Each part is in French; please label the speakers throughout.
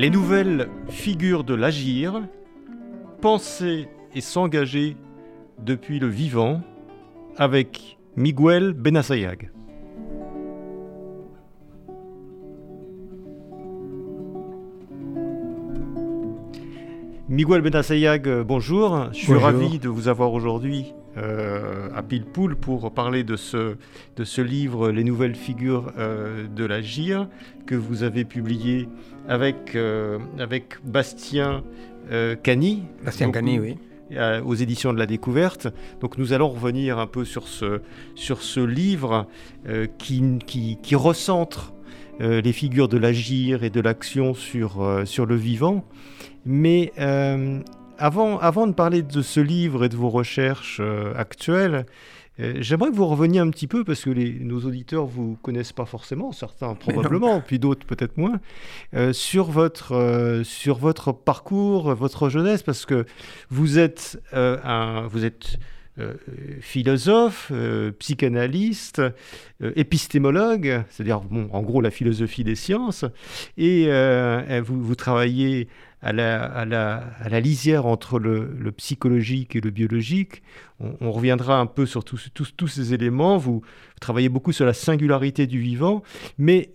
Speaker 1: Les nouvelles figures de l'agir, penser et s'engager depuis le vivant avec Miguel Benassayag. Miguel Benassayag, bonjour. Je suis ravi de vous avoir aujourd'hui euh, à Pilpoul pour parler de ce, de ce livre Les nouvelles figures euh, de l'agir que vous avez publié avec, euh, avec Bastien Cani.
Speaker 2: Bastien Cani, oui
Speaker 1: aux éditions de la découverte. Donc nous allons revenir un peu sur ce, sur ce livre qui, qui, qui, recentre les figures de l'agir et de l'action sur, sur le vivant. Mais avant, avant de parler de ce livre et de vos recherches euh, actuelles, euh, j'aimerais que vous reveniez un petit peu, parce que les, nos auditeurs ne vous connaissent pas forcément, certains probablement, puis d'autres peut-être moins, euh, sur, votre, sur votre parcours, votre jeunesse, parce que vous êtes, un, vous êtes philosophe, psychanalyste, épistémologue, c'est-à-dire bon, en gros la philosophie des sciences, et vous, travaillez à la, à la, à la lisière entre le, psychologique et le biologique. On, reviendra un peu sur tous, tous, tous ces éléments. Vous, travaillez beaucoup sur la singularité du vivant, mais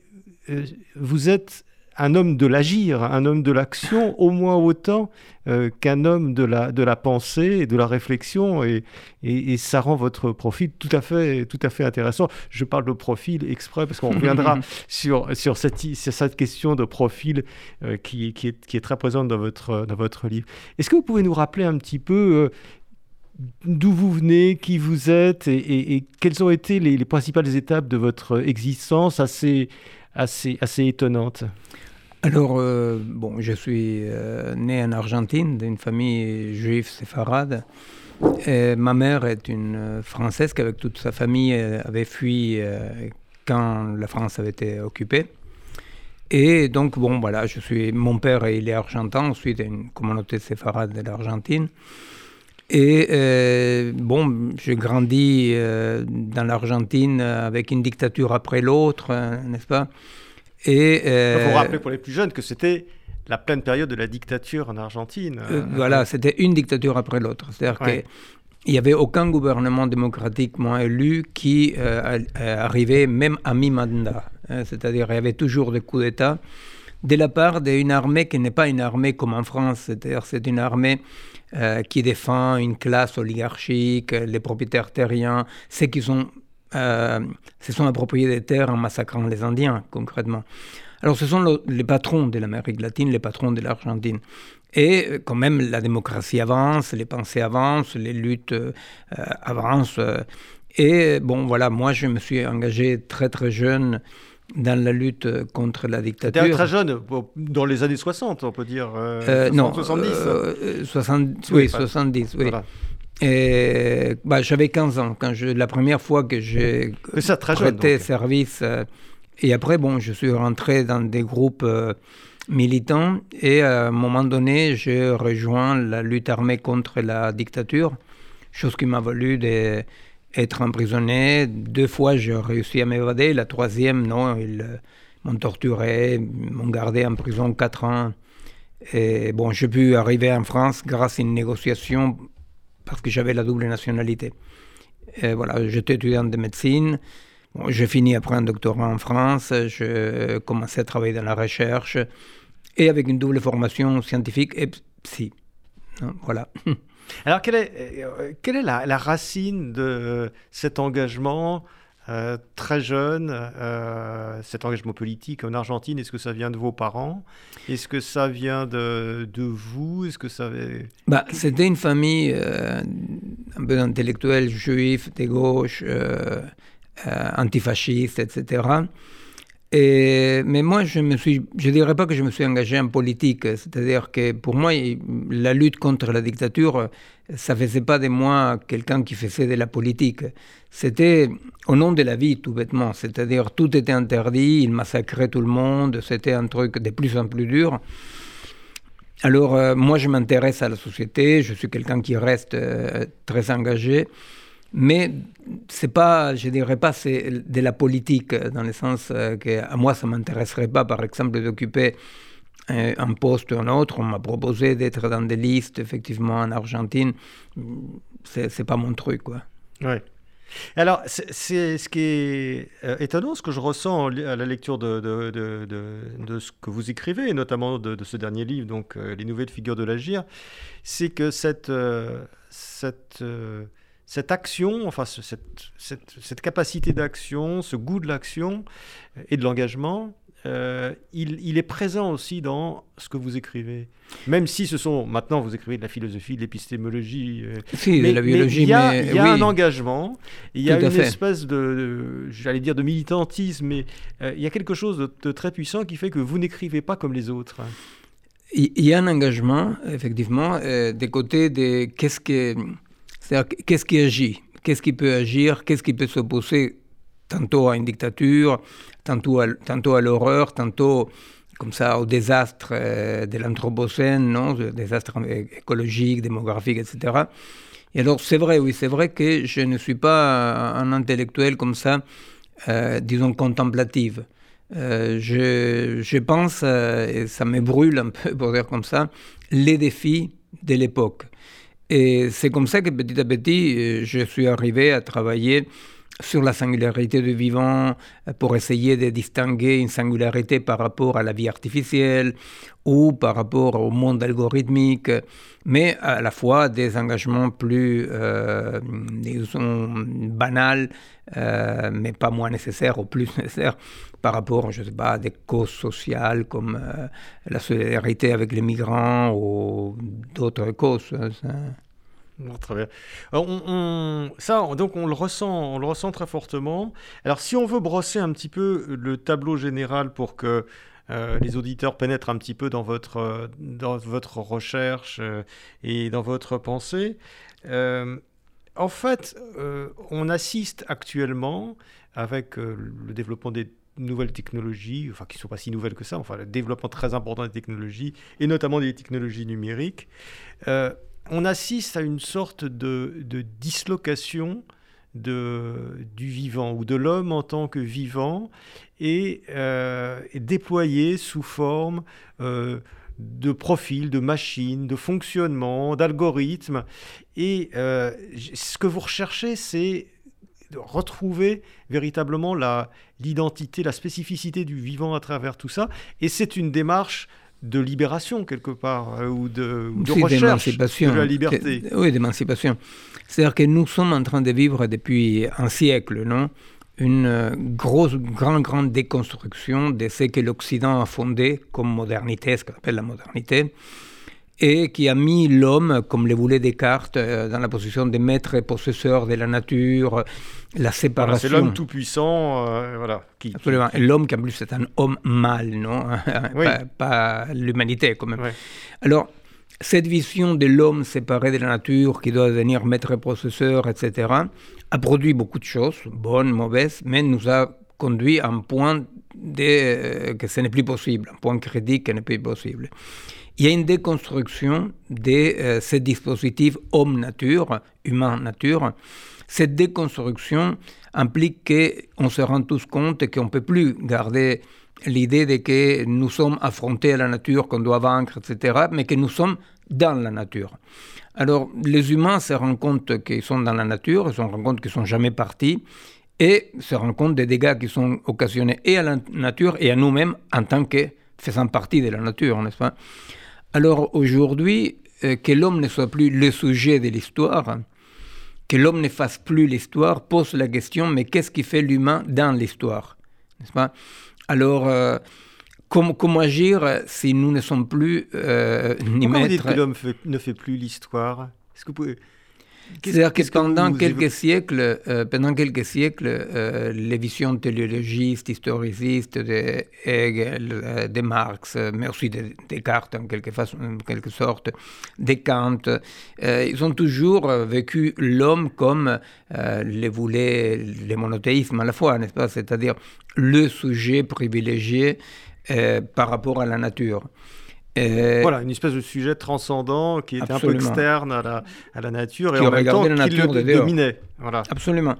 Speaker 1: euh, vous êtes un homme de l'agir, un homme de l'action, au moins autant euh, qu'un homme de la, de la pensée et de la réflexion. Et, et, et, ça rend votre profil tout à fait, tout à fait intéressant. Je parle de profil exprès parce qu'on reviendra sur, sur, cette, sur cette question de profil euh, qui, qui, est, qui est très présente dans votre, dans votre livre. Est-ce que vous pouvez nous rappeler un petit peu euh, d'où vous venez, qui vous êtes et, et, et quelles ont été les, les, principales étapes de votre existence assez, assez, assez étonnante
Speaker 2: alors, euh, bon, je suis euh, né en Argentine, d'une famille juive séfarade. Ma mère est une Française qui, avec toute sa famille, avait fui euh, quand la France avait été occupée. Et donc, bon, voilà, je suis, mon père, il est argentin, ensuite, il y a une communauté séfarade de l'Argentine. Et euh, bon, j'ai grandi euh, dans l'Argentine avec une dictature après l'autre, euh, n'est-ce pas?
Speaker 1: Et euh, il faut rappeler pour les plus jeunes que c'était la pleine période de la dictature en Argentine.
Speaker 2: voilà, c'était une dictature après l'autre. C'est-à-dire ouais. qu'il n'y avait aucun gouvernement démocratiquement élu qui arrivait même à mi-mandat. C'est-à-dire qu'il y avait toujours des coups d'État de la part d'une armée qui n'est pas une armée comme en France, c'est-à-dire c'est une armée euh, qui défend une classe oligarchique, les propriétaires terriens, ceux qui euh, se sont appropriés des terres en massacrant les Indiens, concrètement. Alors ce sont le, les patrons de l'Amérique latine, les patrons de l'Argentine. Et euh, quand même, la démocratie avance, les pensées avancent, les luttes avancent. et bon, voilà, moi je me suis engagé très très jeune dans la lutte contre la dictature.
Speaker 1: très jeune, dans les années 60, on peut dire.
Speaker 2: Euh, euh, 60, non, 70 euh, 60, Oui, oui 70, oui. Voilà. Et bah, j'avais 15 ans quand je, la première fois que j'ai prêté jeune, service. Euh, et après, bon, je suis rentré dans des groupes euh, militants et à un moment donné, j'ai rejoint la lutte armée contre la dictature, chose qui m'a valu des être emprisonné. Deux fois, j'ai réussi à m'évader. La troisième, non, ils euh, m'ont torturé, m'ont gardé en prison quatre ans. Et bon, j'ai pu arriver en France grâce à une négociation parce que j'avais la double nationalité. Voilà, j'étais étudiant de médecine. Bon, j'ai fini après un doctorat en France. Je commençais à travailler dans la recherche et avec une double formation scientifique et psy. Voilà.
Speaker 1: Alors, quelle est, euh, quelle est la, la, racine de cet engagement euh, très jeune, euh, cet engagement politique en Argentine? Est-ce que ça vient de vos parents? Est-ce que ça vient de, de vous? Est-ce que ça
Speaker 2: bah, C'était une famille euh, un peu intellectuelle, juif, de gauche, antifasciste, etc. Mais moi, je ne dirais pas que je me suis engagé en politique. C'est-à-dire que pour moi, la lutte contre la dictature, ça ne faisait pas de moi quelqu'un qui faisait de la politique. C'était au nom de la vie, tout bêtement. C'est-à-dire, tout était interdit, il massacrait tout le monde, c'était un truc de plus en plus dur. Alors, euh, moi, je m'intéresse à la société, je suis quelqu'un qui reste euh, très engagé. Mais c'est pas, je dirais pas, c'est de la politique dans le sens euh, que à moi ça m'intéresserait pas, par exemple, d'occuper euh, un poste ou un autre. On m'a proposé d'être dans des listes, effectivement, en Argentine. C'est, pas mon truc, quoi.
Speaker 1: Ouais. Alors, c'est ce qui est euh, étonnant, ce que je ressens à la lecture de ce que vous écrivez, et notamment de, ce dernier livre, donc Les nouvelles figures de l'agir, c'est que cette, cette cette action, enfin cette, cette, capacité d'action, ce goût de l'action et de l'engagement, euh, il, est présent aussi dans ce que vous écrivez. Même si ce sont, maintenant vous écrivez de la philosophie, de l'épistémologie.
Speaker 2: Euh, si, de la biologie,
Speaker 1: il y a,
Speaker 2: il
Speaker 1: y a un engagement, il y a une espèce de, j'allais dire de militantisme, mais euh, il y a quelque chose de, de, très puissant qui fait que vous n'écrivez pas comme les autres.
Speaker 2: Il y a un engagement, effectivement, des côtés de qu'est-ce que qu'est-ce qui agit? Qu'est-ce qui peut agir? Qu'est-ce qui peut s'opposer tantôt à une dictature, tantôt à, l'horreur, tantôt comme ça au désastre euh, de l'anthropocène, non? Désastre écologique, démographique, etc. Et alors c'est vrai, oui, c'est vrai que je ne suis pas un intellectuel comme ça, euh, disons contemplatif. Euh, je, pense, et ça me brûle un peu pour dire comme ça, les défis de l'époque. Et c'est comme ça que petit à petit, euh, je suis arrivé à travailler sur la singularité du vivant euh, pour essayer de distinguer une singularité par rapport à la vie artificielle ou par rapport au monde algorithmique, mais à la fois des engagements plus, euh, banals, euh, mais pas moins nécessaires ou plus nécessaires par rapport, je sais pas, à des causes sociales comme la solidarité avec les migrants ou d'autres causes. Hein,
Speaker 1: très bien. on, ça, donc on le ressent, on le ressent très fortement. Alors, si on veut brosser un petit peu le tableau général pour que euh, les auditeurs pénètrent un petit peu dans votre, dans votre recherche euh, et dans votre pensée, euh, en fait, on assiste actuellement avec le développement des nouvelles technologies, enfin qui ne sont pas si nouvelles que ça, enfin le développement très important des technologies, et notamment des technologies numériques, on assiste à une sorte de, dislocation du vivant ou de l'homme en tant que vivant et, euh, déployé sous forme euh, de profils, de machines, de fonctionnement, d'algorithmes. Et euh, ce que vous recherchez, c'est de retrouver véritablement l'identité, la spécificité du vivant à travers tout ça. Et c'est une démarche de libération quelque part, euh, ou de, recherche de la liberté.
Speaker 2: Oui, d'émancipation. C'est-à-dire que nous sommes en train de vivre depuis un siècle, non une euh, grosse, grande, grande déconstruction de ce que l'Occident a fondé comme modernité, ce qu'on appelle la modernité, et qui a mis l'homme, comme le voulait Descartes, euh, dans la position de maître et possesseur de la nature, la séparation.
Speaker 1: c'est l'homme tout-puissant, euh, voilà.
Speaker 2: Qui, Absolument. L'homme qui en plus est un homme mâle, non Pas, l'humanité quand même. Alors, cette vision de l'homme séparé de la nature, qui doit devenir maître et possesseur, etc., a produit beaucoup de choses, bonnes, mauvaises, mais nous a conduit à un point de, euh, que ce n'est plus possible, un point critique qui n'est plus possible il y a une déconstruction de euh, ces dispositifs homme-nature, humain-nature. Cette déconstruction implique qu'on se rend tous compte qu'on ne peut plus garder l'idée de que nous sommes affrontés à la nature, qu'on doit vaincre, etc., mais que nous sommes dans la nature. Alors, les humains se rendent compte qu'ils sont dans la nature, ils se rendent compte qu'ils ne sont jamais partis, et se rendent compte des dégâts qui sont occasionnés et à la nature et à nous-mêmes en tant que faisant partie de la nature, n'est-ce pas? Alors aujourd'hui, euh, que l'homme ne soit plus le sujet de l'histoire, que l'homme ne fasse plus l'histoire, pose la question, mais qu'est-ce qui fait l'humain dans l'histoire N'est-ce pas? Alors, euh, comment, agir si nous ne sommes plus euh, ni
Speaker 1: Pourquoi maîtres vous dites que l'homme ne fait plus l'histoire? Est-ce que vous pouvez...
Speaker 2: C'est-à-dire que, pendant quelques, siècles, euh, pendant quelques siècles, euh, les visions téléologistes, historicistes de Hegel, euh, de Marx, mais aussi de Descartes en quelque, façon, en quelque sorte, de Kant, ils ont toujours vécu l'homme comme les voulait les monothéismes à la fois, n'est-ce pas? C'est-à-dire le sujet privilégié par rapport à la nature.
Speaker 1: Voilà, une espèce de sujet transcendant qui était un peu externe à la, à la nature et en même temps qui le dominait. Voilà.
Speaker 2: Absolument.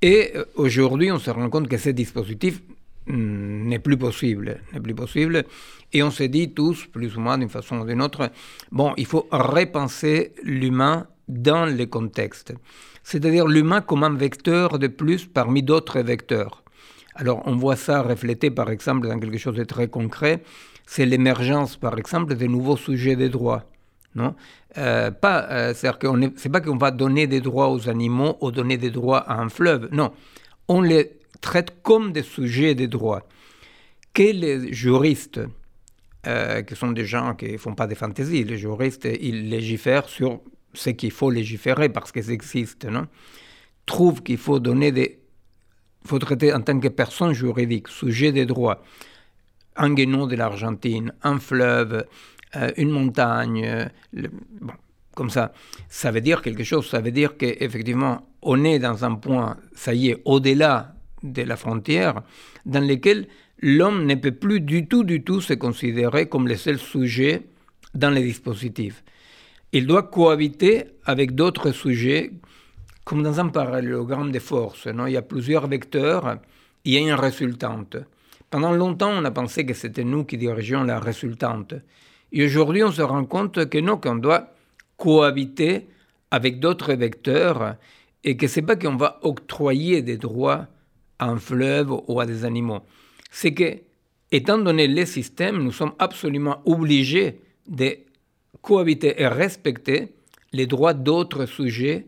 Speaker 2: Et euh, aujourd'hui, on se rend compte que ce dispositif hmm, n'est plus possible, n'est plus possible. Et on se dit tous, plus ou moins d'une façon ou d'une autre, bon, il faut repenser l'humain dans les contextes. C'est-à-dire l'humain comme un vecteur de plus parmi d'autres vecteurs. Alors on voit ça reflété par exemple dans quelque chose de très concret c'est l'émergence, par exemple, de nouveaux sujets de droit. Non? Euh, pas, euh, c'est pas qu'on va donner des droits aux animaux ou donner des droits à un fleuve. Non, on les traite comme des sujets de droit. Que les juristes, euh, qui sont des gens qui ne font pas des fantaisies, les juristes, ils légifèrent sur ce qu'il faut légiférer parce qu'ils existent, non? Trouvent qu'il faut donner des... faut traiter en tant que personne juridique, sujet des droits un guénon de l'Argentine, un fleuve, euh, une montagne, euh, comme ça, ça veut dire quelque chose. Ça veut dire qu'effectivement, on est dans un point, ça y est, au-delà de la frontière, dans lequel l'homme ne peut plus du tout, du tout se considérer comme le seul sujet dans les dispositifs. Il doit cohabiter avec d'autres sujets, comme dans un parallélogramme de force. Non? Il y a plusieurs vecteurs, il y a une résultante. Pendant longtemps, on a pensé que c'était nous qui dirigeons la résultante. Et aujourd'hui, on se rend compte que non, qu'on doit cohabiter avec d'autres vecteurs et que c'est pas qu'on va octroyer des droits à un fleuve ou à des animaux. C'est que, étant donné les systèmes, nous sommes absolument obligés de cohabiter et respecter les droits d'autres sujets,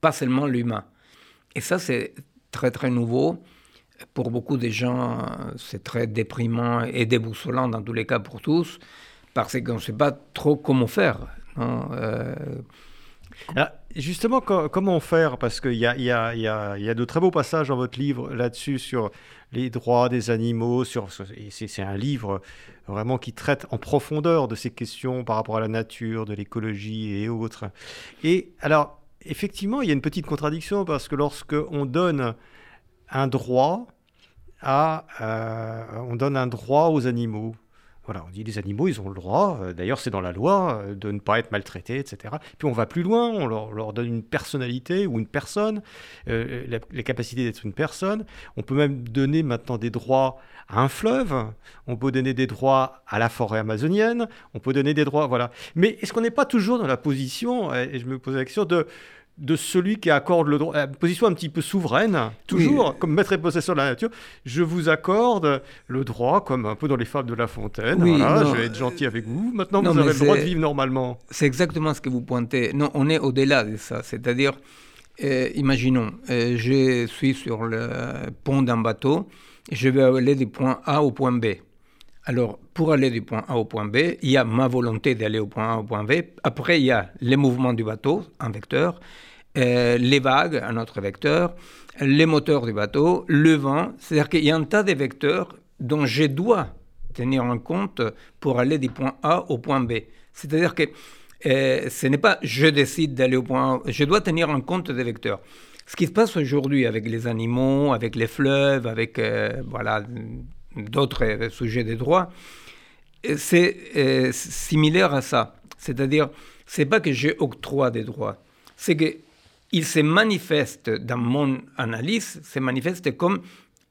Speaker 2: pas seulement l'humain. Et ça, c'est très très nouveau pour beaucoup de gens, c'est très déprimant et déboussolant dans tous les cas pour tous, parce qu'on ne sait pas trop comment faire. Euh,
Speaker 1: justement, comment faire? Parce qu'il y a, y, a, y, a, y a, de très beaux passages dans votre livre là-dessus sur les droits des animaux. Sur, c'est, un livre vraiment qui traite en profondeur de ces questions par rapport à la nature, de l'écologie et autres. Et alors, effectivement, il y a une petite contradiction parce que lorsque on donne un droit à, euh, on donne un droit aux animaux. Voilà, on dit les animaux, ils ont le droit, euh, d'ailleurs c'est dans la loi, euh, de ne pas être maltraités, etc. Puis on va plus loin, on leur, donne une personnalité ou une personne, les capacités d'être une personne. On peut même donner maintenant des droits à un fleuve, on peut donner des droits à la forêt amazonienne, on peut donner des droits, voilà. Mais est-ce qu'on n'est pas toujours dans la position, et je me pose la question, de de celui qui accorde le droit, une position un petit peu souveraine, toujours comme maître et possesseur de la nature, je vous accorde le droit, comme un peu dans les fables de La Fontaine, voilà, je vais être gentil avec vous, maintenant vous avez le droit de vivre normalement.
Speaker 2: C'est exactement ce que vous pointez. Non, on est au-delà de ça, c'est-à-dire, euh, imaginons, euh, je suis sur le pont d'un bateau, et je vais aller du point A au point B. Alors, pour aller du point A au point B, il y a ma volonté d'aller au point A au point B. Après, il y a les mouvements du bateau, un vecteur, euh, les vagues, un autre vecteur, les moteurs du bateau, le vent. C'est-à-dire qu'il y a un tas de vecteurs dont je dois tenir en compte pour aller du point A au point B. C'est-à-dire que euh, ce n'est pas je décide d'aller au point A, je dois tenir en compte des vecteurs. Ce qui se passe aujourd'hui avec les animaux, avec les fleuves, avec euh, voilà, d'autres sujets de droit, c'est euh, similaire à ça. C'est-à-dire, c'est pas que j'ai octroie des droits, c'est que il se manifeste dans mon analyse, se manifeste comme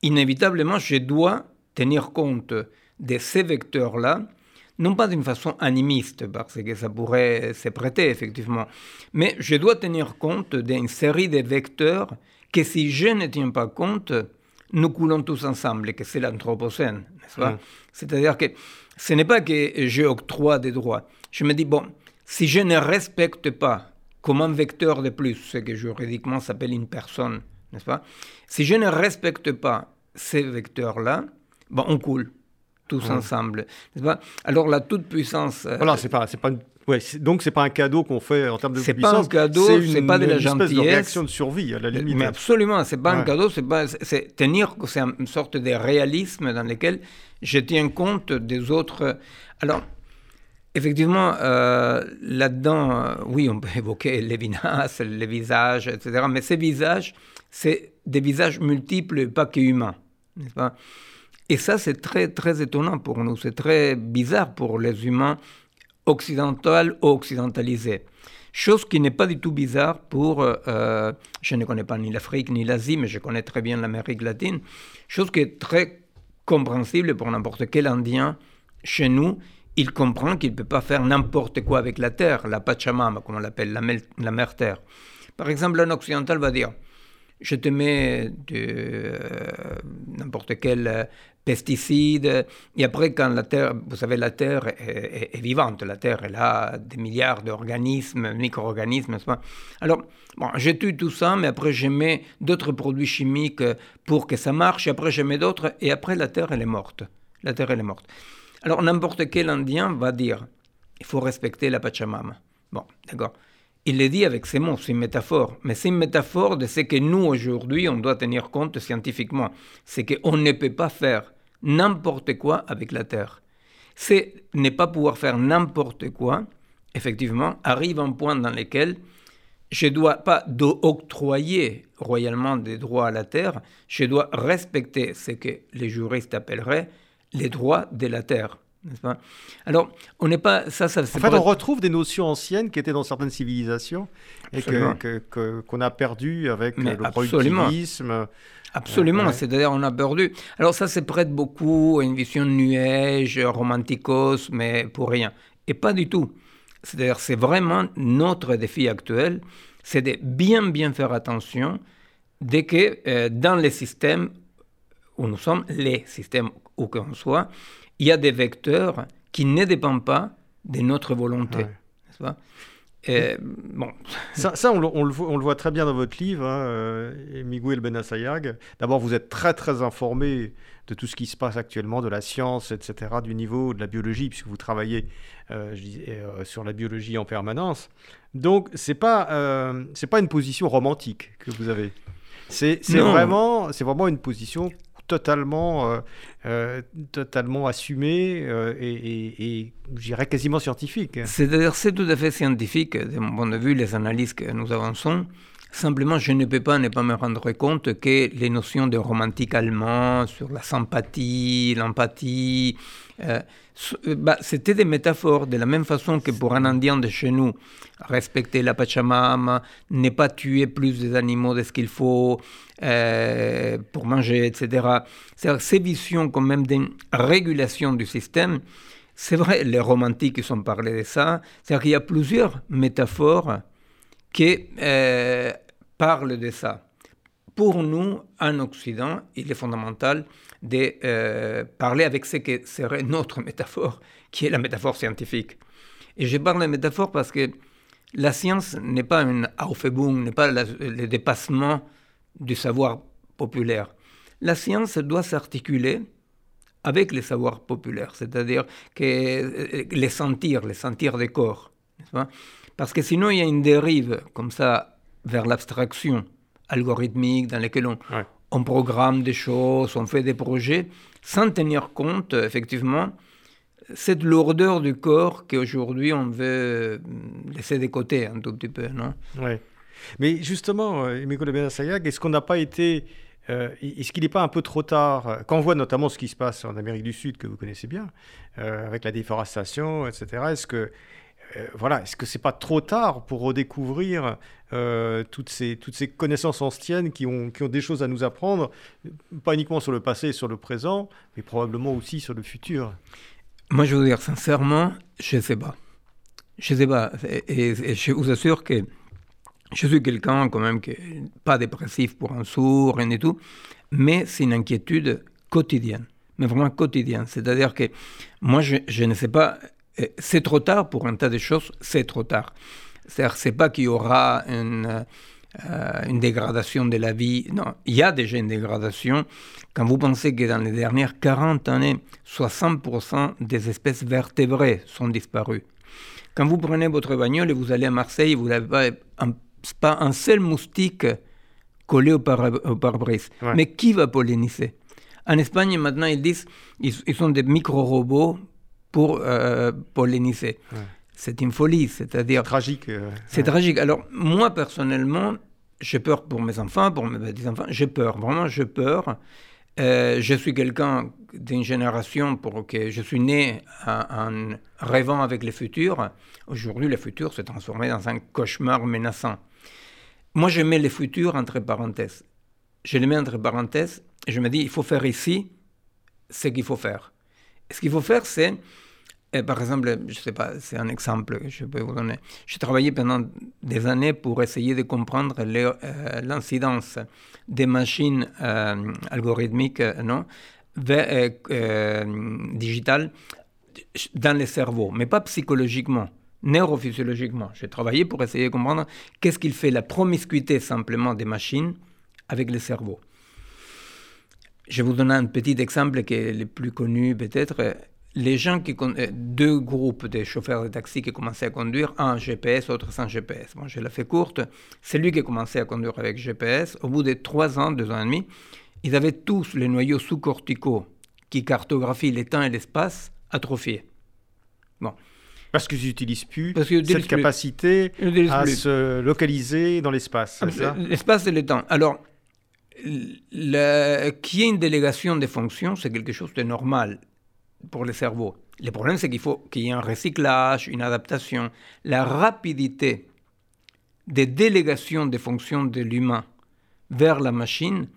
Speaker 2: inévitablement je dois tenir compte de ces vecteurs-là, non pas d'une façon animiste, parce que ça pourrait se prêter effectivement, mais je dois tenir compte d'une série de vecteurs que si je ne tiens pas compte, nous coulons tous ensemble, et que c'est l'anthropocène, n'est-ce pas mm. C'est-à-dire que ce n'est pas que j'octroie des droits. Je me dis, bon, si je ne respecte pas comme un vecteur de plus, ce que juridiquement s'appelle une personne, n'est-ce pas? Si je ne respecte pas ces vecteurs-là, bon, on coule. Tous ensemble. Alors la toute-puissance...
Speaker 1: voilà, c'est pas, pas une Ouais, donc c'est pas un cadeau qu'on fait en termes de
Speaker 2: puissance. C'est pas un cadeau, c'est pas de la gentillesse. C'est une
Speaker 1: réaction de survie à la limite.
Speaker 2: Mais absolument, c'est pas un cadeau, c'est pas, c'est tenir, c'est une sorte de réalisme dans lequel je tiens compte des autres. Alors, effectivement, euh, là-dedans, euh, oui, on peut évoquer les vinases, les visages, etc. Mais ces visages, c'est des visages multiples, pas qu'humains, n'est-ce pas? Et ça, c'est très, très étonnant pour nous. C'est très bizarre pour les humains occidental ou occidentalisé. Chose qui n'est pas du tout bizarre pour, euh, euh, je ne connais pas ni l'Afrique ni l'Asie, mais je connais très bien l'Amérique latine, chose qui est très compréhensible pour n'importe quel Indien chez nous. Il comprend qu'il ne peut pas faire n'importe quoi avec la terre, la Pachamama, comme on l'appelle, la, mère terre. Par exemple, un occidental va dire, je te mets de euh, n'importe quel pesticides. Et après, quand la Terre, vous savez, la Terre est, vivante, la Terre, elle a des milliards d'organismes, micro-organismes. Alors, bon, je tue tout ça, mais après, je mets d'autres produits chimiques pour que ça marche, après, je mets d'autres, et après, la Terre, elle est morte. La Terre, elle est morte. Alors, n'importe quel Indien va dire, il faut respecter la Pachamama. Bon, d'accord. Il le dit avec ces mots, c'est une métaphore, mais c'est une métaphore de ce que nous, aujourd'hui, on doit tenir compte scientifiquement. C'est qu'on ne peut pas faire n'importe quoi avec la Terre. C'est ne pas pouvoir faire n'importe quoi, effectivement, arrive un point dans lequel je ne dois pas octroyer royalement des droits à la Terre, je dois respecter ce que les juristes appelleraient les droits de la Terre. Pas? Alors, on n'est pas. Ça, ça,
Speaker 1: en fait, on retrouve des notions anciennes qui étaient dans certaines civilisations et qu'on que, a perdu avec le productivisme.
Speaker 2: Absolument, c'est-à-dire on a perdu. Alors ça, c'est prête beaucoup à une vision nuage, romanticos, mais pour rien. Et pas du tout. C'est-à-dire c'est vraiment notre défi actuel, c'est de bien bien faire attention dès que euh, dans les systèmes où nous sommes, les systèmes où qu'on soit, il y a des vecteurs qui ne dépendent pas de notre volonté. Pas?
Speaker 1: Bon. Ça, ça on, le, on, le voit, on, le, voit, très bien dans votre livre, hein, euh, Miguel Benassayag. D'abord, vous êtes très très informé de tout ce qui se passe actuellement, de la science, etc., du niveau de la biologie, puisque vous travaillez euh, je euh, sur la biologie en permanence. Donc, c'est pas euh, pas une position romantique que vous avez. C'est vraiment c'est vraiment une position totalement, euh, euh, totalement assumé euh, et, et, je dirais quasiment scientifique.
Speaker 2: C'est-à-dire, c'est tout à fait scientifique, de mon point de vue, les analyses que nous avançons. Simplement, je ne peux pas ne pas me rendre compte que les notions de romantique allemand sur la sympathie, l'empathie, euh, euh, bah, c'était des métaphores, de la même façon que pour un Indien de chez nous, respecter la Pachamama, ne pas tuer plus des animaux de ce qu'il faut euh, pour manger, etc. C'est ces visions quand même d'une régulation du système. C'est vrai, les romantiques ils ont parlé de ça. C'est-à-dire qu'il y a plusieurs métaphores qui parlent de ça. Pour nous, en Occident, il est fondamental de euh, parler avec ce que serait notre métaphore, qui est la métaphore scientifique. Et je parle de métaphore parce que la science n'est pas une Aufhebung, n'est pas le dépassement du savoir populaire. La science doit s'articuler avec les savoirs populaires, c'est-à-dire que euh, les sentir, les sentir des corps. Parce que sinon, il y a une dérive comme ça vers l'abstraction algorithmique dans laquelle on, on programme des choses, on fait des projets, sans tenir compte, effectivement, cette lourdeur du corps qu'aujourd'hui on veut laisser de côté un tout petit peu, non?
Speaker 1: Oui. Mais justement, Emiko Sayag, est-ce qu'on n'a pas été... Euh, est-ce qu'il n'est pas un peu trop tard, quand on voit notamment ce qui se passe en Amérique du Sud, que vous connaissez bien, euh, avec la déforestation, etc., est-ce que euh, voilà, est-ce que c'est pas trop tard pour redécouvrir euh, toutes, ces, toutes ces connaissances anciennes qui ont, qui ont des choses à nous apprendre, pas uniquement sur le passé et sur le présent, mais probablement aussi sur le futur?
Speaker 2: Moi, je veux dire sincèrement, je ne sais pas. Je ne sais pas. Et, je vous assure que je suis quelqu'un quand même qui n'est pas dépressif pour un sourd, rien du tout, mais c'est une inquiétude quotidienne, mais vraiment quotidienne. C'est-à-dire que moi, je, je ne sais pas c'est trop tard pour un tas de choses, c'est trop tard. C'est-à-dire, c'est pas qu'il y aura une, une dégradation de la vie. Non, il y a déjà une dégradation. Quand vous pensez que dans les dernières 40 années, 60% des espèces vertébrées sont disparues. Quand vous prenez votre bagnole et vous allez à Marseille, vous n'avez pas un, seul moustique collé au pare-brise. Mais qui va polliniser? En Espagne, maintenant, ils disent ils, sont des micro-robots pour euh, polliniser. C'est une folie, c'est-à-dire...
Speaker 1: Tragique. Euh,
Speaker 2: c'est tragique. Alors, moi, personnellement, j'ai peur pour mes enfants, pour mes petits-enfants, j'ai peur, vraiment, j'ai peur. Euh, je suis quelqu'un d'une génération pour que je suis né en, rêvant avec le futur. Aujourd'hui, le futur s'est transformé dans un cauchemar menaçant. Moi, je mets le futur entre parenthèses. Je le mets entre parenthèses et je me dis, il faut faire ici ce qu'il faut faire. Ce qu'il faut faire, c'est par exemple, je ne sais pas, c'est un exemple que je peux vous donner. J'ai travaillé pendant des années pour essayer de comprendre euh, l'incidence des machines euh, algorithmiques euh, non, digitales dans les cerveaux, mais pas psychologiquement, neurophysiologiquement. J'ai travaillé pour essayer de comprendre qu'est-ce qu'il fait la promiscuité simplement des machines avec le cerveau. Je vais vous donner un petit exemple qui est le plus connu peut-être les gens qui euh, deux groupes de chauffeurs de taxi qui commençaient à conduire, un GPS, l'autre sans GPS. Moi, je l'ai fait courte. C'est lui qui a commencé à conduire avec GPS. Au bout de trois ans, deux ans et demi, ils avaient tous les noyaux sous-corticaux qui cartographient les temps et l'espace atrophiés. Bon.
Speaker 1: Parce qu'ils n'utilisent plus cette capacité à se localiser dans l'espace.
Speaker 2: L'espace et le temps. Alors, qu'il y ait une délégation des fonctions, c'est quelque chose de normal pour le cerveau. Le problème, c'est qu'il faut qu'il y ait un recyclage, une adaptation. La rapidité des délégations des fonctions de l'humain vers la machine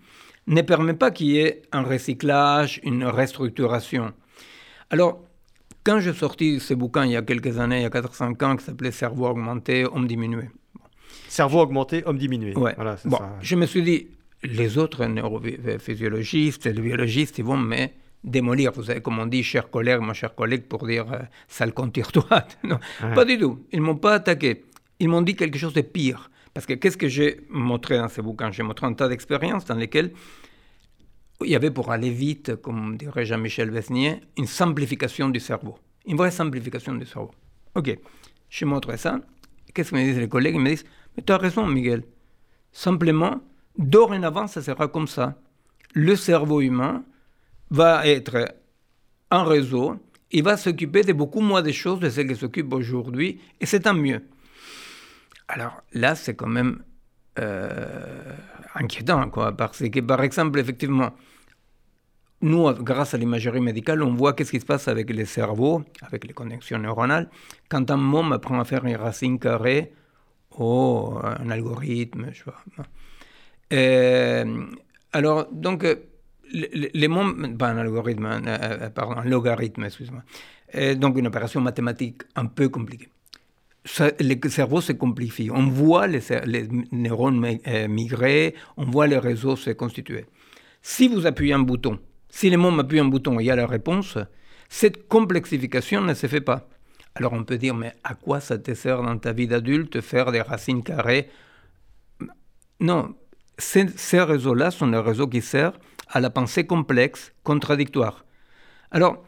Speaker 2: ne permet pas qu'il y ait un recyclage, une restructuration. Alors, quand j'ai sorti ce bouquin il y a quelques années, il y a 4-5 ans, qui s'appelait Cerveau augmenté, homme diminué.
Speaker 1: Cerveau augmenté, homme diminué.
Speaker 2: Voilà, bon, Je me suis dit, les autres neurophysiologistes, les biologistes, ils vont mais démolir, vous savez, comme on dit, cher collègue, mon cher collègue, pour dire euh, sale toi non, pas du tout. Ils ne m'ont pas attaqué. Ils m'ont dit quelque chose de pire. Parce que qu'est-ce que j'ai montré dans ces bouquins? J'ai montré un tas d'expériences dans lesquelles il y avait, pour aller vite, comme dirait Jean-Michel Vesnier, une simplification du cerveau. Une vraie simplification du cerveau. OK, je montré ça. Qu'est-ce que me disent les collègues? Ils me disent Mais tu as raison, Miguel. Simplement, dorénavant, ça sera comme ça. Le cerveau humain va être un réseau, il va s'occuper de beaucoup moins de choses de ce qu'il s'occupe aujourd'hui, et c'est tant mieux. Alors là, c'est quand même euh, inquiétant, quoi, parce que, par exemple, effectivement, nous, grâce à l'imagerie médicale, on voit qu'est-ce qui se passe avec les cerveaux, avec les connexions neuronales, quand un môme apprend à faire une racine carrée ou un algorithme, je vois. Euh, alors, donc, les mômes, pas un algorithme, euh, euh, pardon, un logarithme, excuse-moi, donc une opération mathématique un peu compliquée. le cerveau se complifie. On voit les, neurones euh, migrer, on voit les réseaux se constituer. Si vous appuyez un bouton, si les mômes appuient un bouton il y a la réponse, cette complexification ne se fait pas. Alors on peut dire, mais à quoi ça te sert dans ta vie d'adulte faire des racines carrées? Non, ces, réseaux-là sont des réseaux qui servent à la pensée complexe, contradictoire. Alors,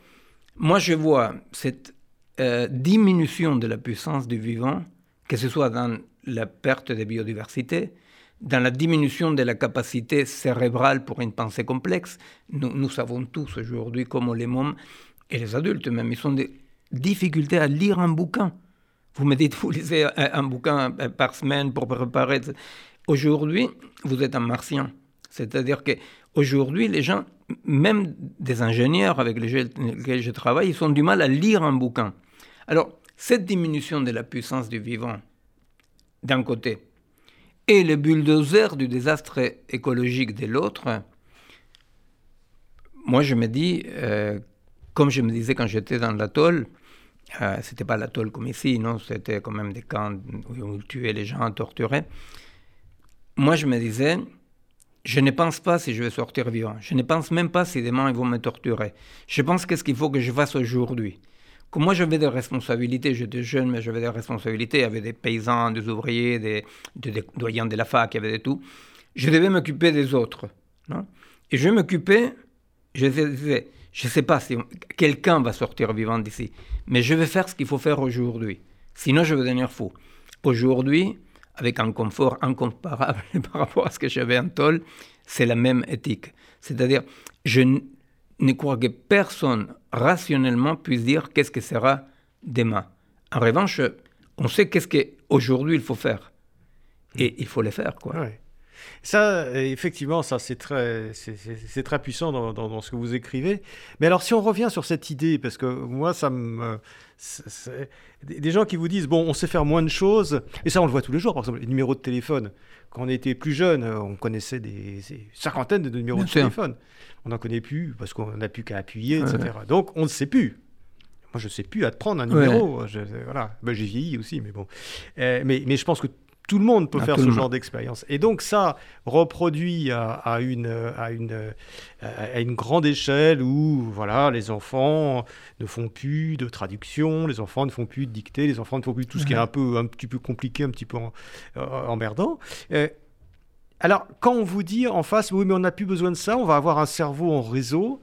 Speaker 2: moi je vois cette euh, diminution de la puissance du vivant, que ce soit dans la perte de biodiversité, dans la diminution de la capacité cérébrale pour une pensée complexe. Nous, nous savons tous aujourd'hui comment les mômes, et les adultes même, ils ont des difficultés à lire un bouquin. Vous me dites, vous lisez un bouquin par semaine pour préparer. Aujourd'hui, vous êtes un martien. C'est-à-dire que Aujourd'hui, les gens, même des ingénieurs avec lesquels je travaille, ils ont du mal à lire un bouquin. Alors, cette diminution de la puissance du vivant, d'un côté, et le bulldozer du désastre écologique de l'autre, moi je me dis, euh, comme je me disais quand j'étais dans l'atoll, euh, c'était pas l'atoll comme ici, non, c'était quand même des camps où on tuait les gens, torturait. Moi je me disais, je ne pense pas si je vais sortir vivant. Je ne pense même pas si demain ils vont me torturer. Je pense qu'est-ce qu'il faut que je fasse aujourd'hui. Moi, j'avais des responsabilités, j'étais jeune, mais j'avais des responsabilités. Il y avait des paysans, des ouvriers, des, doyens de la fac, il y avait de tout. Je devais m'occuper des autres. Et je m'occupais, je disais, je ne sais pas si quelqu'un va sortir vivant d'ici, mais je vais faire ce qu'il faut faire aujourd'hui. Sinon, je vais devenir fou. Aujourd'hui, avec un confort incomparable par rapport à ce que j'avais en tôle, c'est la même éthique. C'est-à-dire, je ne crois que personne rationnellement puisse dire qu'est-ce que sera demain. En revanche, on sait qu'est-ce qu'aujourd'hui il faut faire. Et il faut le faire, quoi.
Speaker 1: Ça, euh, effectivement, ça c'est très, c'est très puissant dans, dans, ce que vous écrivez. Mais alors, si on revient sur cette idée, parce que moi, ça me, des gens qui vous disent bon, on sait faire moins de choses, et ça on le voit tous les jours. Par exemple, les numéros de téléphone. Quand on était plus jeune, euh, on connaissait des, cinquantaines de numéros de téléphone. On n'en connaît plus parce qu'on n'a plus qu'à appuyer, etc. Donc on ne sait plus. Moi, je ne sais plus à te prendre un numéro. voilà. Ben, j'ai vieilli aussi, mais bon. Euh, mais, mais je pense que tout le monde peut faire ce genre d'expérience. Et donc ça reproduit à, une, à, une, à une grande échelle où voilà, les enfants ne font plus de traduction, les enfants ne font plus de dictée, les enfants ne font plus tout ce qui est un, peu, un petit peu compliqué, un petit peu euh, emmerdant. alors quand on vous dit en face, oui mais on n'a plus besoin de ça, on va avoir un cerveau en réseau,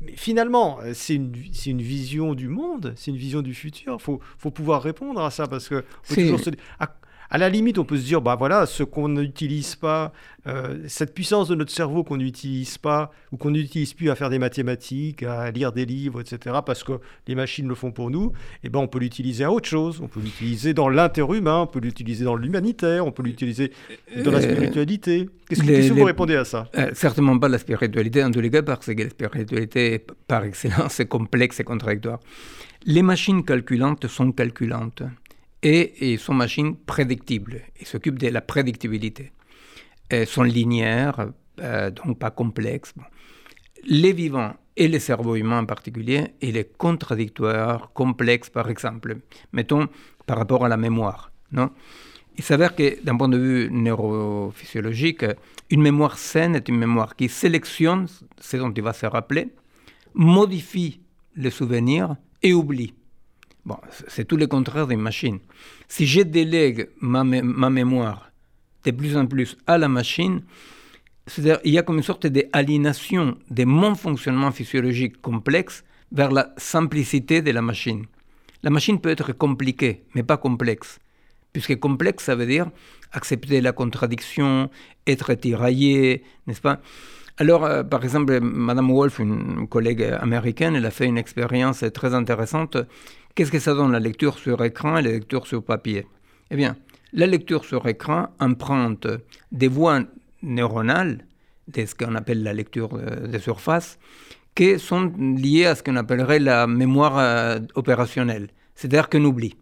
Speaker 1: mais finalement, c'est une, une, vision du monde, c'est une vision du futur. Il faut, faut, pouvoir répondre à ça parce que toujours se à la limite, on peut se dire, bah voilà, ce qu'on n'utilise pas, euh, cette puissance de notre cerveau qu'on n'utilise pas, ou qu'on n'utilise plus à faire des mathématiques, à lire des livres, etc., parce que les machines le font pour nous, eh ben on peut l'utiliser à autre chose. On peut l'utiliser dans l'interhumain, on peut l'utiliser dans l'humanitaire, on peut l'utiliser dans la euh, spiritualité. Qu'est-ce que, vous répondez à ça?
Speaker 2: Euh, Certainement pas la spiritualité, en tous les cas, parce que la spiritualité, par excellence, est complexe et contradictoire. Les machines calculantes sont calculantes et, et sont machines prédictibles. Ils s'occupent de la prédictibilité. Elles sont linéaires, euh, donc pas complexes. Les vivants et les cerveaux humains en particulier, il est contradictoire, complexe par exemple. Mettons par rapport à la mémoire. Non? Il s'avère que d'un point de vue neurophysiologique, une mémoire saine est une mémoire qui sélectionne ce dont il va se rappeler, modifie les souvenirs et oublie. Bon, c'est tout le contraire d'une machine. Si je délègue ma, ma, mémoire de plus en plus à la machine, il y a comme une sorte d'aliénation de mon fonctionnement physiologique complexe vers la simplicité de la machine. La machine peut être compliquée, mais pas complexe. Puisque complexe, ça veut dire accepter la contradiction, être tiraillé, n'est-ce pas? Alors, euh, par exemple, Madame Wolf, une collègue américaine, elle a fait une expérience très intéressante Qu'est-ce que ça donne la lecture sur écran et la lecture sur papier? Eh bien, la lecture sur écran emprunte des voies neuronales, de ce qu'on appelle la lecture de surface, qui sont liées à ce qu'on appellerait la mémoire euh, opérationnelle, c'est-à-dire qu'on oublie.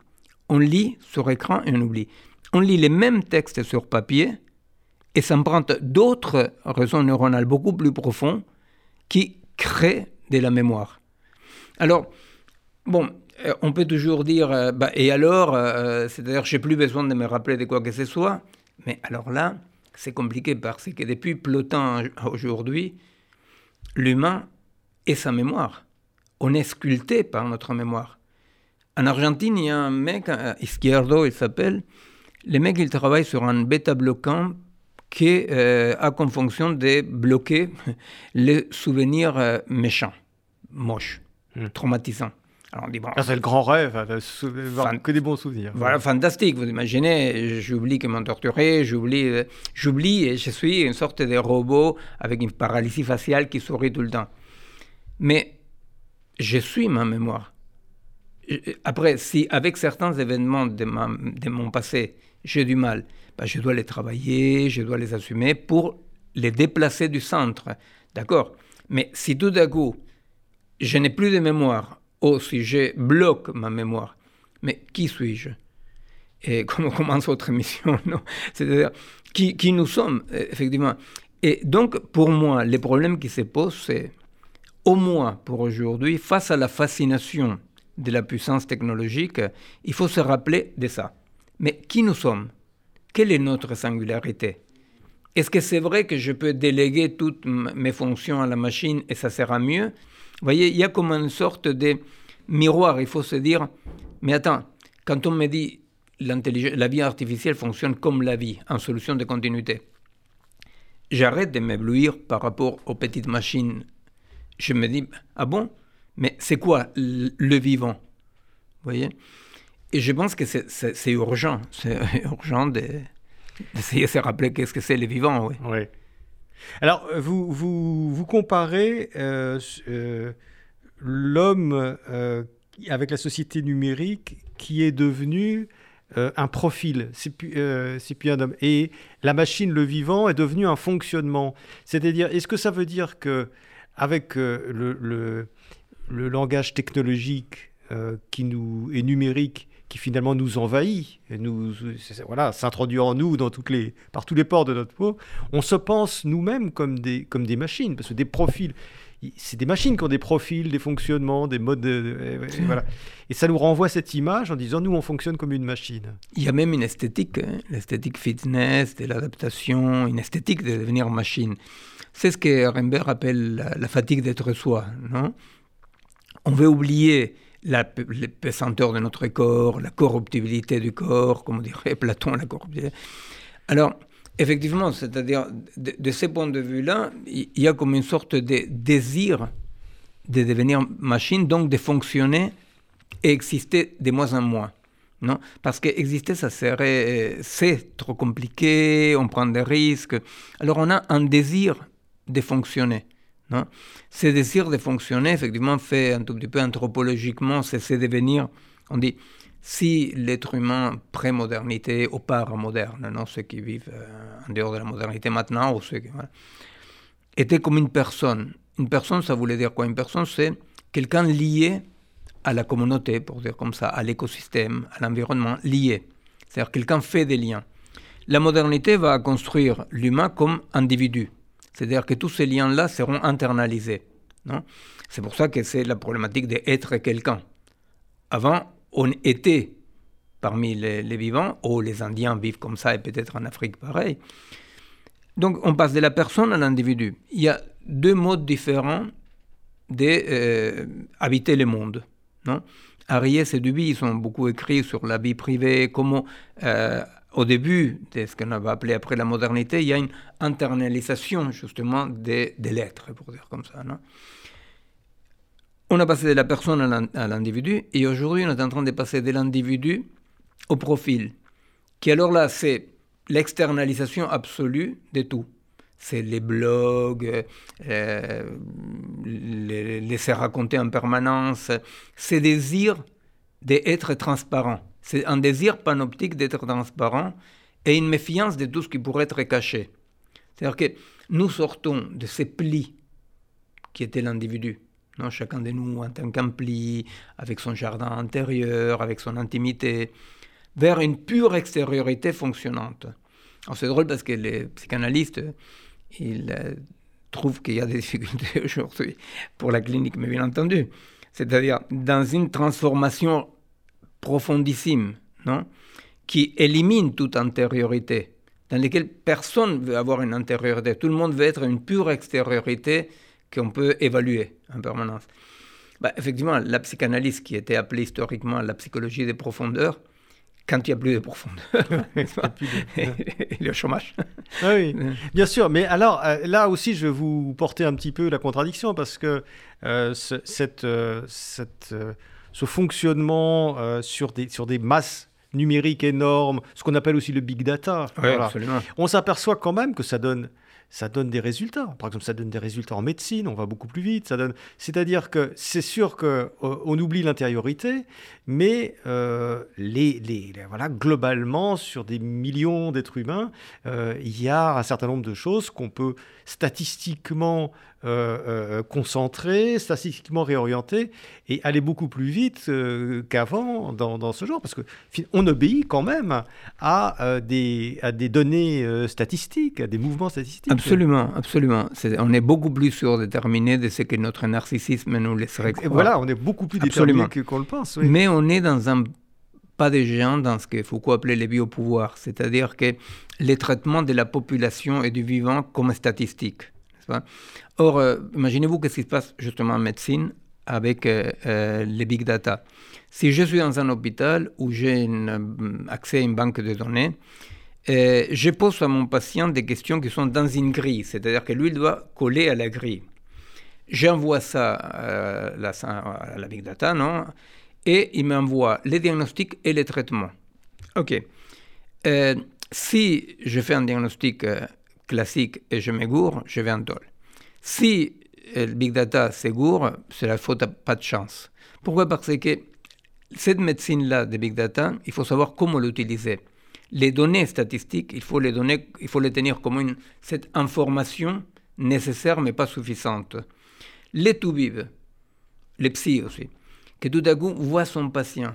Speaker 2: On lit sur écran et on oublie. On lit les mêmes textes sur papier et ça emprunte d'autres réseaux neuronales beaucoup plus profonds qui créent de la mémoire. Alors, bon, euh, on peut toujours dire, euh, bah, et alors, euh, c'est-à-dire, j'ai plus besoin de me rappeler de quoi que ce soit. Mais alors là, c'est compliqué parce que depuis Plotin aujourd'hui, l'humain est sa mémoire. On est sculpté par notre mémoire. En Argentine, il y a un mec, Izquierdo, il s'appelle. Le mec, il travaille sur un bêta-bloquant qui a comme fonction de bloquer les souvenirs méchants, moches, hmm. traumatisants
Speaker 1: c'est le grand rêve, que des bons souvenirs.
Speaker 2: Voilà, fantastique. Vous imaginez, j'oublie qu'ils m'ont torturé, j'oublie, euh, j'oublie et je suis une sorte de robot avec une paralysie faciale qui sourit tout le temps. Mais je suis ma mémoire. Après, si avec certains événements de, de mon passé, j'ai du mal, ben, je dois les travailler, je dois les assumer pour les déplacer du centre. D'accord? Mais si tout d'un coup, je n'ai plus de mémoire, au sujet bloque ma mémoire. Mais qui suis-je? Et comme commence votre émission, c'est-à-dire qui, qui, nous sommes, effectivement. Et donc, pour moi, les problèmes qui se posent, c'est au moins pour aujourd'hui, face à la fascination de la puissance technologique, il faut se rappeler de ça. Mais qui nous sommes? Quelle est notre singularité? Est-ce que c'est vrai que je peux déléguer toutes mes fonctions à la machine et ça sera mieux? Vous voyez, il y a comme une sorte de miroir, il faut se dire, mais attends, quand on me dit la vie artificielle fonctionne comme la vie, en solution de continuité, j'arrête de m'éblouir par rapport aux petites machines. Je me dis, ah bon Mais c'est quoi le vivant? Vous voyez? Et je pense que c'est urgent. C'est urgent d'essayer de, se rappeler qu'est-ce que c'est le vivant. Oui.
Speaker 1: oui. Alors, vous, vous, vous comparez euh, euh, l'homme euh, avec la société numérique qui est devenu un profil, c'est plus, un homme. Et la machine, le vivant, est devenu un fonctionnement. C'est-à-dire, est-ce que ça veut dire que avec le, le, langage technologique qui nous est numérique, qui finalement nous envahit, et nous, voilà, s'introduit en nous dans toutes les, par tous les ports de notre peau, on se pense nous-mêmes comme des, comme des machines, parce que des profils, c'est des machines qui ont des profils, des fonctionnements, des modes de, voilà. Et ça nous renvoie cette image en disant nous on fonctionne comme une machine.
Speaker 2: Il y a même une esthétique, hein, l'esthétique fitness, de l'adaptation, une esthétique de devenir machine. C'est ce que Rembert appelle la, la fatigue d'être soi, non? On veut oublier la pesanteur de notre corps, la corruptibilité du corps, comme dirait Platon, la corruptibilité. Alors, effectivement, c'est-à-dire, de, ce point de vue-là, il y a comme une sorte de désir de devenir machine, donc de fonctionner et exister de moins en moins. Non? Parce qu'exister, ça serait, c'est trop compliqué, on prend des risques. Alors on a un désir de fonctionner. Non Ce désir de fonctionner, effectivement, fait un tout petit peu anthropologiquement, c'est devenir, on dit, si l'être humain pré-modernité ou par-moderne, non, ceux qui vivent euh, en dehors de la modernité maintenant, ou ceux qui, était comme une personne. Une personne, ça voulait dire quoi? Une personne, c'est quelqu'un lié à la communauté, pour dire comme ça, à l'écosystème, à l'environnement, lié. C'est-à-dire quelqu'un fait des liens. La modernité va construire l'humain comme individu. C'est-à-dire que tous ces liens-là seront internalisés. C'est pour ça que c'est la problématique d'être quelqu'un. Avant, on était parmi les, vivants, ou les Indiens vivent comme ça, et peut-être en Afrique pareil. Donc on passe de la personne à l'individu. Il y a deux modes différents d'habiter euh, le monde. Non? Ariès et Duby, ils ont beaucoup écrit sur la vie privée, comment euh, au début de ce qu'on va appeler après la modernité, il y a une internalisation justement des, lettres, pour dire comme ça. On a passé de la personne à l'individu, et aujourd'hui on est en train de passer de l'individu au profil, qui alors là c'est l'externalisation absolue de tout. C'est les blogs, euh, les laisser raconter en permanence, ces désirs d'être transparent. C'est un désir panoptique d'être transparent et une méfiance de tout ce qui pourrait être caché. C'est-à-dire que nous sortons de ces plis qui étaient l'individu. Non, chacun de nous en tant qu'un pli, avec son jardin intérieur, avec son intimité, vers une pure extériorité fonctionnante. c'est drôle parce que les psychanalystes, ils euh, trouvent qu'il y a des difficultés aujourd'hui pour la clinique, mais bien entendu. C'est-à-dire dans une transformation profondissime, non qui élimine toute intériorité, dans laquelle personne ne veut avoir une intériorité. Tout le monde veut être une pure extériorité qu'on peut évaluer en permanence. Bah, effectivement, la psychanalyse, qui était appelée historiquement la psychologie des profondeurs, quand il n'y a plus de profondeur, et le chômage.
Speaker 1: Ah oui, bien sûr. Mais alors, euh, là aussi, je vais vous porter un petit peu la contradiction, parce que euh, cette, euh, cette ce fonctionnement euh, sur, des, sur des masses numériques énormes, ce qu'on appelle aussi le big data. On s'aperçoit quand même que ça donne ça donne des résultats. Par exemple, ça donne des résultats en médecine, on va beaucoup plus vite. Ça donne... C'est-à-dire que c'est sûr qu'on euh, on oublie l'intériorité, mais euh, les, les, voilà, globalement, sur des millions d'êtres humains, il y a un certain nombre de choses qu'on peut statistiquement euh, euh, concentré, statistiquement réorienté et aller beaucoup plus vite euh, qu'avant dans, ce genre, parce qu'on obéit quand même à, des, à des données statistiques, à des mouvements statistiques.
Speaker 2: Absolument, absolument. on est beaucoup plus surdéterminé de ce que notre narcissisme nous laisserait croire.
Speaker 1: voilà, on est beaucoup plus déterminé qu'on le pense.
Speaker 2: Mais on est dans un pas des géants dans ce que Foucault appelait les biopouvoirs, c'est-à-dire que les traitements de la population et du vivant comme statistiques. Or, euh, imaginez-vous ce qui se passe justement en médecine avec les big data. Si je suis dans un hôpital où j'ai accès à une banque de données, je pose à mon patient des questions qui sont dans une grille, c'est-à-dire que lui il doit coller à la grille. J'envoie ça à la, big data, non? Et il m'envoie les diagnostics et les traitements. OK. Euh, si je fais un diagnostic euh, classique et je me je vais en tôle. Si euh, le big data se gourre, c'est la faute à pas de chance. Pourquoi? Parce que cette médecine-là de big data, il faut savoir comment l'utiliser. Les données statistiques, il faut les, donner, il faut les tenir comme une, cette information nécessaire mais pas suffisante. Les tout les psy aussi, que tout à coup voit son patient.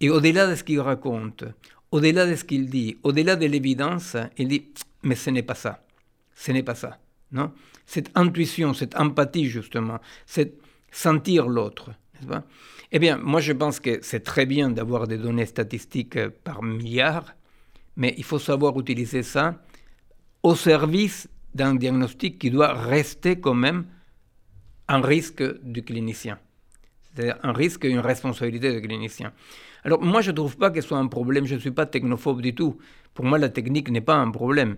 Speaker 2: Et au-delà de ce qu'il raconte, au-delà de ce qu'il dit, au-delà de l'évidence, il dit mais ce n'est pas ça, ce n'est pas ça, non? Cette intuition, cette empathie justement, c'est sentir l'autre, Eh bien, moi je pense que c'est très bien d'avoir des données statistiques par milliard, mais il faut savoir utiliser ça au service d'un diagnostic qui doit rester quand même un risque du clinicien. C'est-à-dire un risque et une responsabilité du clinicien. Alors moi, je ne trouve pas que ce soit un problème, je ne suis pas technophobe du tout. Pour moi, la technique n'est pas un problème.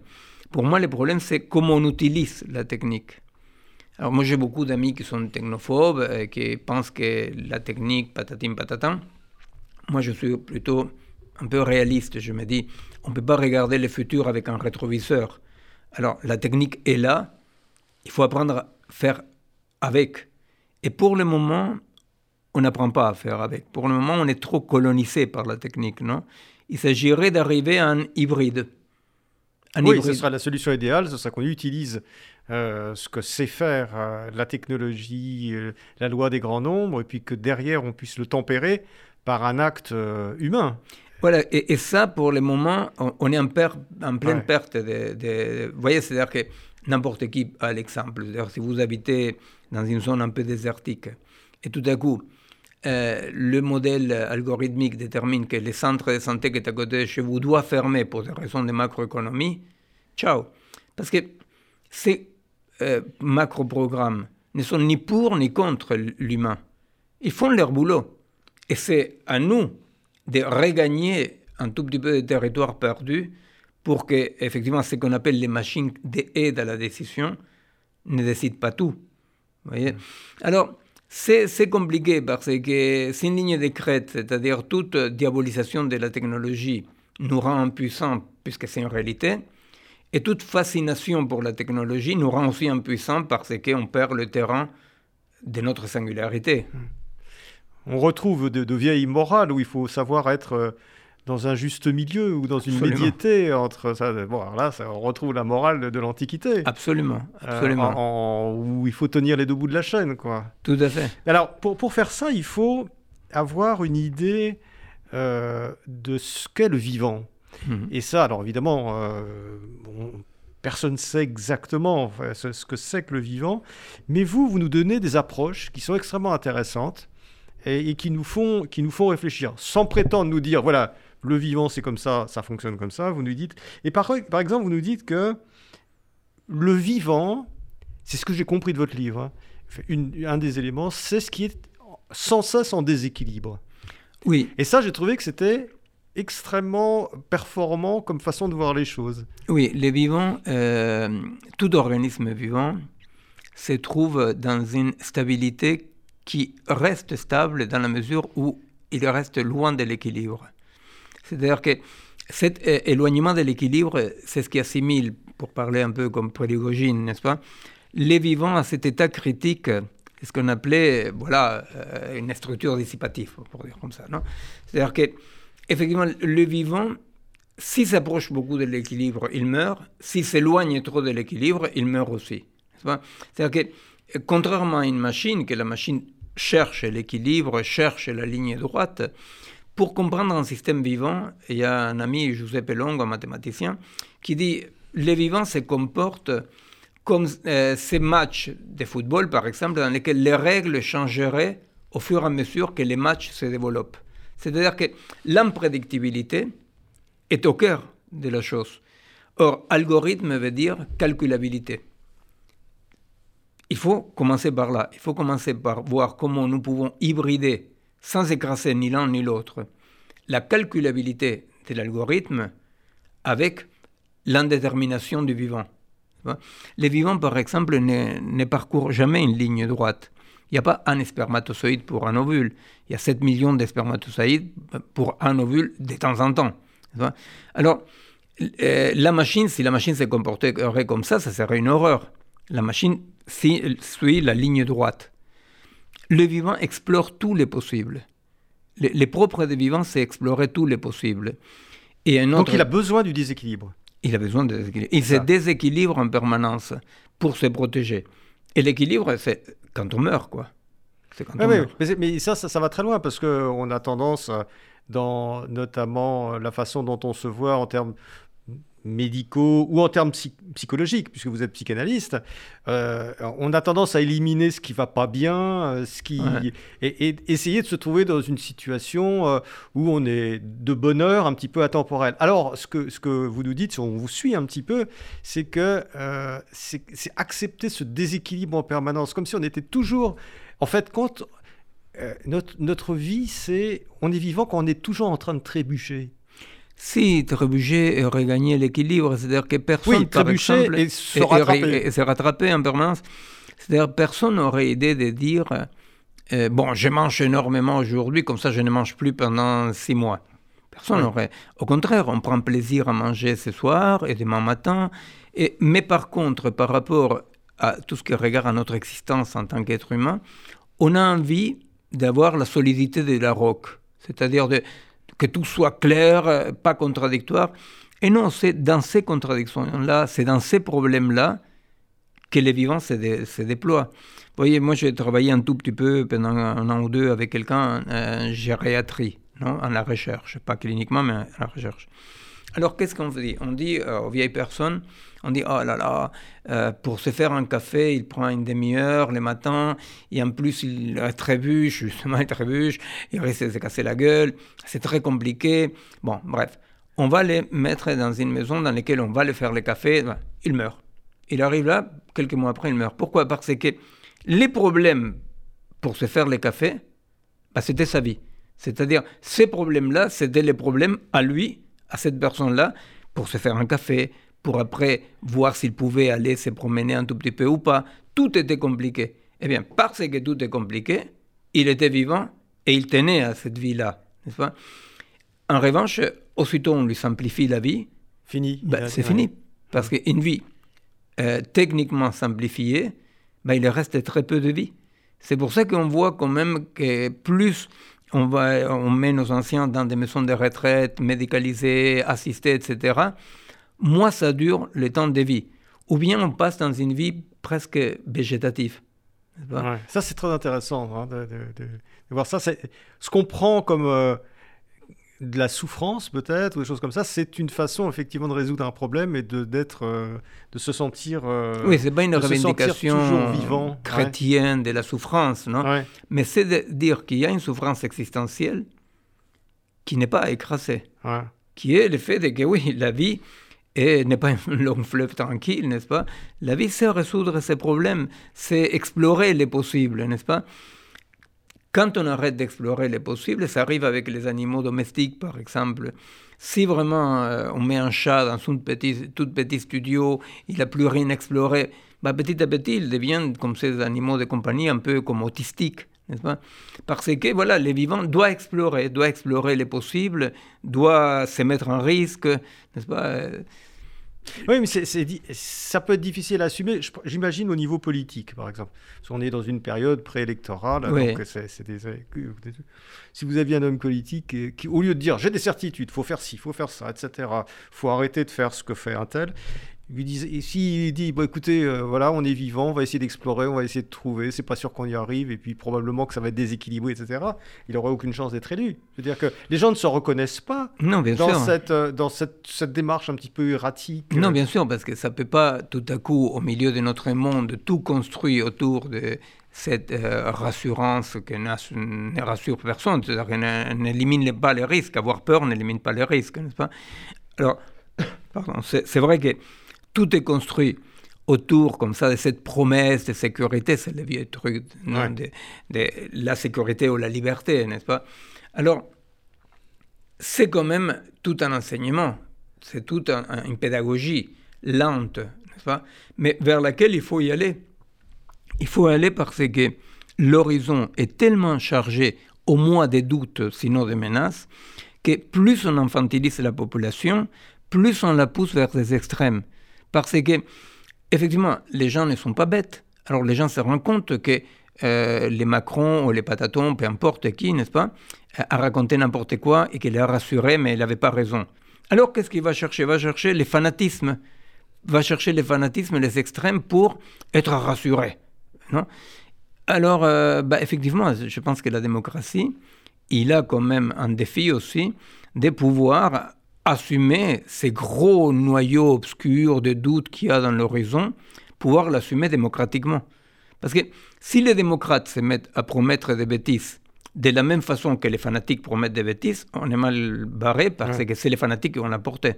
Speaker 2: Pour moi, le problème, c'est comment on utilise la technique. Alors moi, j'ai beaucoup d'amis qui sont technophobes, et qui pensent que la technique, patatim patatin. Moi, je suis plutôt un peu réaliste. Je me dis, on ne peut pas regarder le futur avec un rétroviseur. Alors, la technique est là, il faut apprendre à faire avec. Et pour le moment, on n'apprend pas à faire avec. Pour le moment, on est trop colonisé par la technique, non? Il s'agirait d'arriver à un hybride.
Speaker 1: oui, ce sera la solution idéale, ce sera qu'on utilise euh, ce que sait faire euh, la technologie, euh, la loi des grands nombres, et puis que derrière, on puisse le tempérer par un acte humain.
Speaker 2: Voilà, et, ça, pour le moment, on, est en, en pleine perte de, Vous voyez, c'est-à-dire que n'importe qui a l'exemple. Si vous habitez dans une zone un peu désertique, et tout à coup, euh, le modèle algorithmique détermine que les centres de santé qui est à côté de chez vous doit fermer pour des raisons de macroéconomie, ciao. Parce que ces euh, macro-programmes ne sont ni pour ni contre l'humain. Ils font leur boulot. Et c'est à nous de regagner un tout petit peu de territoire perdu pour que, effectivement, ce qu'on appelle les machines d'aide à la décision ne décident pas tout. voyez? Mm. Alors, c'est compliqué parce que c'est une ligne de crête, c'est-à-dire toute diabolisation de la technologie nous rend impuissants puisque c'est une réalité, et toute fascination pour la technologie nous rend aussi impuissants parce qu'on perd le terrain de notre singularité.
Speaker 1: On retrouve de, de vieilles morales où il faut savoir être euh, dans un juste milieu ou dans une médiété entre ça. Bon, alors là, ça, on retrouve la morale de, l'Antiquité.
Speaker 2: Absolument, euh, absolument.
Speaker 1: où il faut tenir les deux bouts de la chaîne, quoi.
Speaker 2: Tout à fait.
Speaker 1: Alors, pour, pour faire ça, il faut avoir une idée euh, de ce qu'est le vivant. Mhm. Et ça, alors évidemment, euh, personne ne sait exactement ce, que c'est que le vivant, mais vous, vous nous donnez des approches qui sont extrêmement intéressantes et, et qui, nous font, qui nous font réfléchir, sans prétendre nous dire, voilà, le vivant c'est comme ça, ça fonctionne comme ça, vous nous dites... Et par, par exemple, vous nous dites que le vivant, c'est ce que j'ai compris de votre livre, hein, un des éléments, c'est ce qui est sans cesse en déséquilibre.
Speaker 2: Oui.
Speaker 1: Et ça, j'ai trouvé que c'était extrêmement performant comme façon de voir les choses.
Speaker 2: Oui, les vivants, euh, tout organisme vivant se trouve dans une stabilité qui reste stable dans la mesure où il reste loin de l'équilibre. C'est-à-dire que cet éloignement de l'équilibre, c'est ce qui assimile, pour parler un peu comme pédagogie, n'est-ce pas, les vivants à cet état critique, ce qu'on appelait, voilà, euh, une structure dissipative, pour dire comme ça, C'est-à-dire que, effectivement, le vivant, s'il s'approche beaucoup de l'équilibre, il meurt. S'il s'éloigne trop de l'équilibre, il meurt aussi. C'est-à-dire que, contrairement à une machine, que la machine cherche l'équilibre, cherche la ligne droite, pour comprendre un système vivant, il y a un ami, Giuseppe Longo, un mathématicien, qui dit les vivants se comportent comme euh, ces matchs de football, par exemple, dans lesquels les règles changeraient au fur et à mesure que les matchs se développent. C'est-à-dire que l'imprédictibilité est au cœur de la chose. Or, algorithme veut dire calculabilité. il faut commencer par là. Il faut commencer par voir comment nous pouvons hybrider, sans écraser ni l'un ni l'autre, la calculabilité de l'algorithme avec l'indétermination du vivant. Les vivants, par exemple, ne, parcourent jamais une ligne droite. Il n'y a pas un spermatozoïde pour un ovule. Il y a 7 millions de spermatozoïdes pour un ovule de temps en temps. Alors, euh, la machine, si la machine se comporterait comme ça, ça serait une horreur. La machine suit la ligne droite. Le vivant explore tous les possibles. Les, propres des vivants, c'est explorer tous les possibles.
Speaker 1: Et Donc il a besoin du déséquilibre.
Speaker 2: Il a besoin de déséquilibre. Il se déséquilibre en permanence pour se protéger. Et l'équilibre, c'est quand on meurt, quoi.
Speaker 1: C'est quand on meurt. Mais, ça, ça, va très loin parce qu'on a tendance, dans notamment la façon dont on se voit en termes médicaux ou en termes psychologiques, puisque vous êtes psychanalyste, euh, on a tendance à éliminer ce qui va pas bien, euh, ce qui et, essayer de se trouver dans une situation euh, où on est de bonheur un petit peu intemporel. Alors, ce que, ce que vous nous dites, si on vous suit un petit peu, c'est que c'est accepter ce déséquilibre en permanence, comme si on était toujours, en fait, quand notre, notre vie, c'est on est vivant quand on est toujours en train de trébucher.
Speaker 2: Si trébucher aurait gagné l'équilibre, c'est-à-dire que personne, oui, par exemple, et se rattraper. en permanence, c'est-à-dire personne n'aurait idée de dire euh, bon, je mange énormément aujourd'hui, comme ça je ne mange plus pendant six mois. Personne n'aurait. Au contraire, on prend plaisir à manger ce soir et demain matin. Et, mais par contre, par rapport à tout ce qui regarde à notre existence en tant qu'être humain, on a envie d'avoir la solidité de la roque, c'est-à-dire de, que tout soit clair, euh, pas contradictoire. Et non, c'est dans ces contradictions-là, c'est dans ces problèmes-là que les vivants se, déploient. Vous voyez, moi j'ai travaillé un tout petit peu pendant un an ou deux avec quelqu'un en gériatrie, non, en la recherche, pas cliniquement, mais en la recherche. Alors qu'est-ce qu'on dit? On dit euh, aux vieilles personnes, on dit oh là là, euh, pour se faire un café, il prend une demi-heure le matin, et en plus il trébuche, justement il trébuche, il risque de se casser la gueule, c'est très compliqué. Bon, bref, on va les mettre dans une maison dans laquelle on va les faire le café, il meurt. Il arrive là, quelques mois après, il meurt. Pourquoi? Parce que les problèmes pour se faire le café, bah, c'était sa vie. C'est-à-dire, ces problèmes-là, c'était les problèmes à lui à cette personne-là pour se faire un café, pour après voir s'il pouvait aller se promener un tout petit peu ou pas. Tout était compliqué. Eh bien, parce que tout est compliqué, il était vivant et il tenait à cette vie-là, n'est-ce pas? En revanche, aussitôt on lui simplifie la vie,
Speaker 1: fini.
Speaker 2: Ben, c'est fini. Parce qu'une vie euh, techniquement simplifiée, ben, il reste très peu de vie. C'est pour ça qu'on voit quand même que plus on, va, on met nos anciens dans des maisons de retraite médicalisées, assistées, etc., moins ça dure le temps de vie. Ou bien on passe dans une vie presque végétative.
Speaker 1: ça, c'est très intéressant hein, de, voir ça. Ce qu'on prend comme euh, de la souffrance peut-être ou des choses comme ça, c'est une façon effectivement de résoudre un problème et de d'être, euh, de se sentir. Euh,
Speaker 2: oui, c'est pas une revendication vivant. chrétienne de la souffrance, non Mais c'est de dire qu'il y a une souffrance existentielle qui n'est pas écrasée, qui est le fait de que oui, la vie n'est pas un long fleuve tranquille, n'est-ce pas? La vie, c'est résoudre ses problèmes, c'est explorer les possibles, n'est-ce pas? Quand on arrête d'explorer les possibles, ça arrive avec les animaux domestiques par exemple. Si vraiment euh, on met un chat dans un tout petit studio, il n'a plus rien exploré, bah, petit à petit il devient comme ces animaux de compagnie un peu comme autistiques. N'est-ce pas? Parce que voilà, les vivants doivent explorer, doivent explorer les possibles, doivent se mettre en risque, n'est-ce pas?
Speaker 1: Oui, mais ça peut être difficile à assumer, j'imagine, au niveau politique, par exemple. Parce qu'on est dans une période préélectorale. Donc si vous aviez un homme politique qui, au lieu de dire j'ai des certitudes, faut faire ci, faut faire ça, etc., faut arrêter de faire ce que fait un tel, lui disait, s'il dit, bon, écoutez, euh, voilà, on est vivant, on va essayer d'explorer, on va essayer de trouver, c'est pas sûr qu'on y arrive, et puis probablement que ça va être déséquilibré, etc., il n'aurait aucune chance d'être élu. C'est-à-dire que les gens ne se reconnaissent pas
Speaker 2: non, bien
Speaker 1: dans, Cette, euh, dans cette, cette, démarche un petit peu erratique.
Speaker 2: Non, bien sûr, parce que ça peut pas tout à coup, au milieu de notre monde, tout construit autour de cette euh, rassurance qui ne rassure personne, c'est-à-dire qu'elle n'élimine pas les risques. Avoir peur n'élimine pas les risques, n'est-ce pas? Alors, pardon, c'est vrai que tout est construit autour comme ça de cette promesse de sécurité, c'est le vieux truc de, la sécurité ou la liberté, n'est-ce pas? Alors, c'est quand même tout un enseignement, c'est toute une pédagogie lente, n'est-ce pas? Mais vers laquelle il faut y aller. Il faut aller parce que l'horizon est tellement chargé, au moins des doutes, sinon des menaces, que plus on infantilise la population, plus on la pousse vers des extrêmes. Parce que, effectivement, les gens ne sont pas bêtes. Alors les gens se rendent compte que euh, les Macron ou les Patatons, peu importe qui, n'est-ce pas, a raconté n'importe quoi et qu'il a rassuré, mais il n'avait pas raison. Alors qu'est-ce qu'il va chercher? Il va chercher les fanatismes, va chercher les fanatismes, les extrêmes pour être rassuré. Non? Alors, euh, bah, effectivement, je pense que la démocratie, il a quand même un défi aussi de pouvoir assumer ces gros noyaux obscurs de doutes qu'il y a dans l'horizon, pouvoir l'assumer démocratiquement. Parce que si les démocrates se mettent à promettre des bêtises de la même façon que les fanatiques promettent des bêtises, on est mal barré parce que c'est les fanatiques qui vont l'apporter.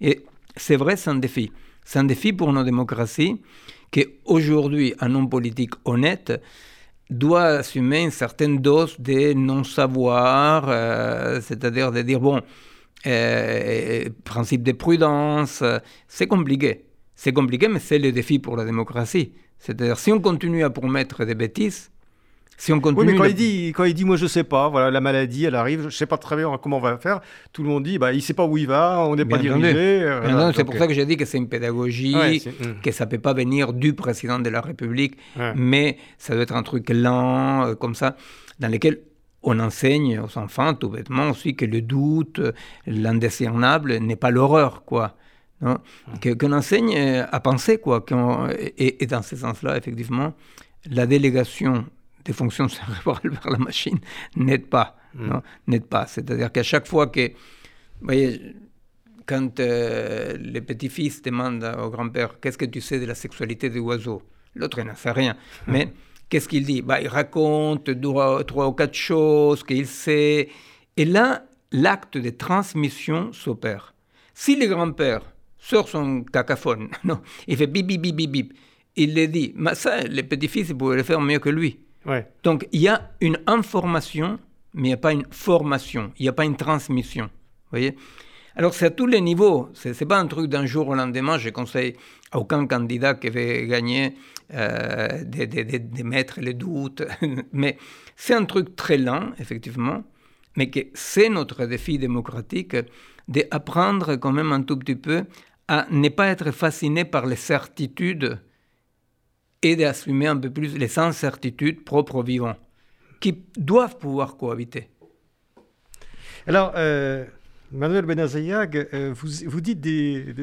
Speaker 2: Et c'est vrai, c'est un défi. C'est un défi pour nos démocraties qu'aujourd'hui, un homme politique honnête doit assumer une certaine dose de non-savoir, euh, c'est-à-dire de dire, bon, euh, principe de prudence, c'est compliqué. C'est compliqué, mais c'est le défi pour la démocratie. C'est-à-dire, si on continue à promettre des bêtises, si on continue.
Speaker 1: Oui, mais quand, il dit, quand il dit, moi je sais pas, voilà, la maladie, elle arrive, je sais pas très bien comment on va faire, tout le monde dit, bah, il sait pas où il va, on n'est pas dirigé.
Speaker 2: Euh, c'est pour ça que j'ai dit que c'est une pédagogie, hmm. que ça peut pas venir du président de la République, mais ça doit être un truc lent, euh, comme ça, dans lequel on enseigne aux enfants tout bêtement aussi que le doute, l'indiscernable n'est pas l'horreur, quoi. Non? Qu'on enseigne euh, à penser, quoi. Et, et, dans ce sens-là, effectivement, la délégation des fonctions cérébrales vers la machine n'aide pas. Mm. N'aide pas. C'est-à-dire qu'à chaque fois que. Vous voyez, quand euh, les petits-fils demandent au grand-père Qu'est-ce que tu sais de la sexualité des oiseaux? L'autre n'en sait rien. Mais qu'est-ce qu'il dit? Bah, Il raconte trois, trois ou quatre choses qu'il sait. Et là, l'acte de transmission s'opère. Si le grand-père sort son cacaphone, non, il fait bip, bip, bip, bip, bip, il le dit, mais ça, les petits-fils, ils pouvaient le faire mieux que lui. Donc, il y a une information, mais il n'y a pas une formation, il n'y a pas une transmission. voyez? Alors, c'est à tous les niveaux. Ce n'est pas un truc d'un jour au lendemain. Je conseille à aucun candidat qui veut gagner de, mettre les doutes. mais c'est un truc très lent, effectivement. Mais que c'est notre défi démocratique d'apprendre quand même un tout petit peu à ne pas être fasciné par les certitudes et d'assumer un peu plus les incertitudes propres aux vivants, qui doivent pouvoir cohabiter.
Speaker 1: Alors, euh, Manuel Benazayag, euh, vous, vous, dites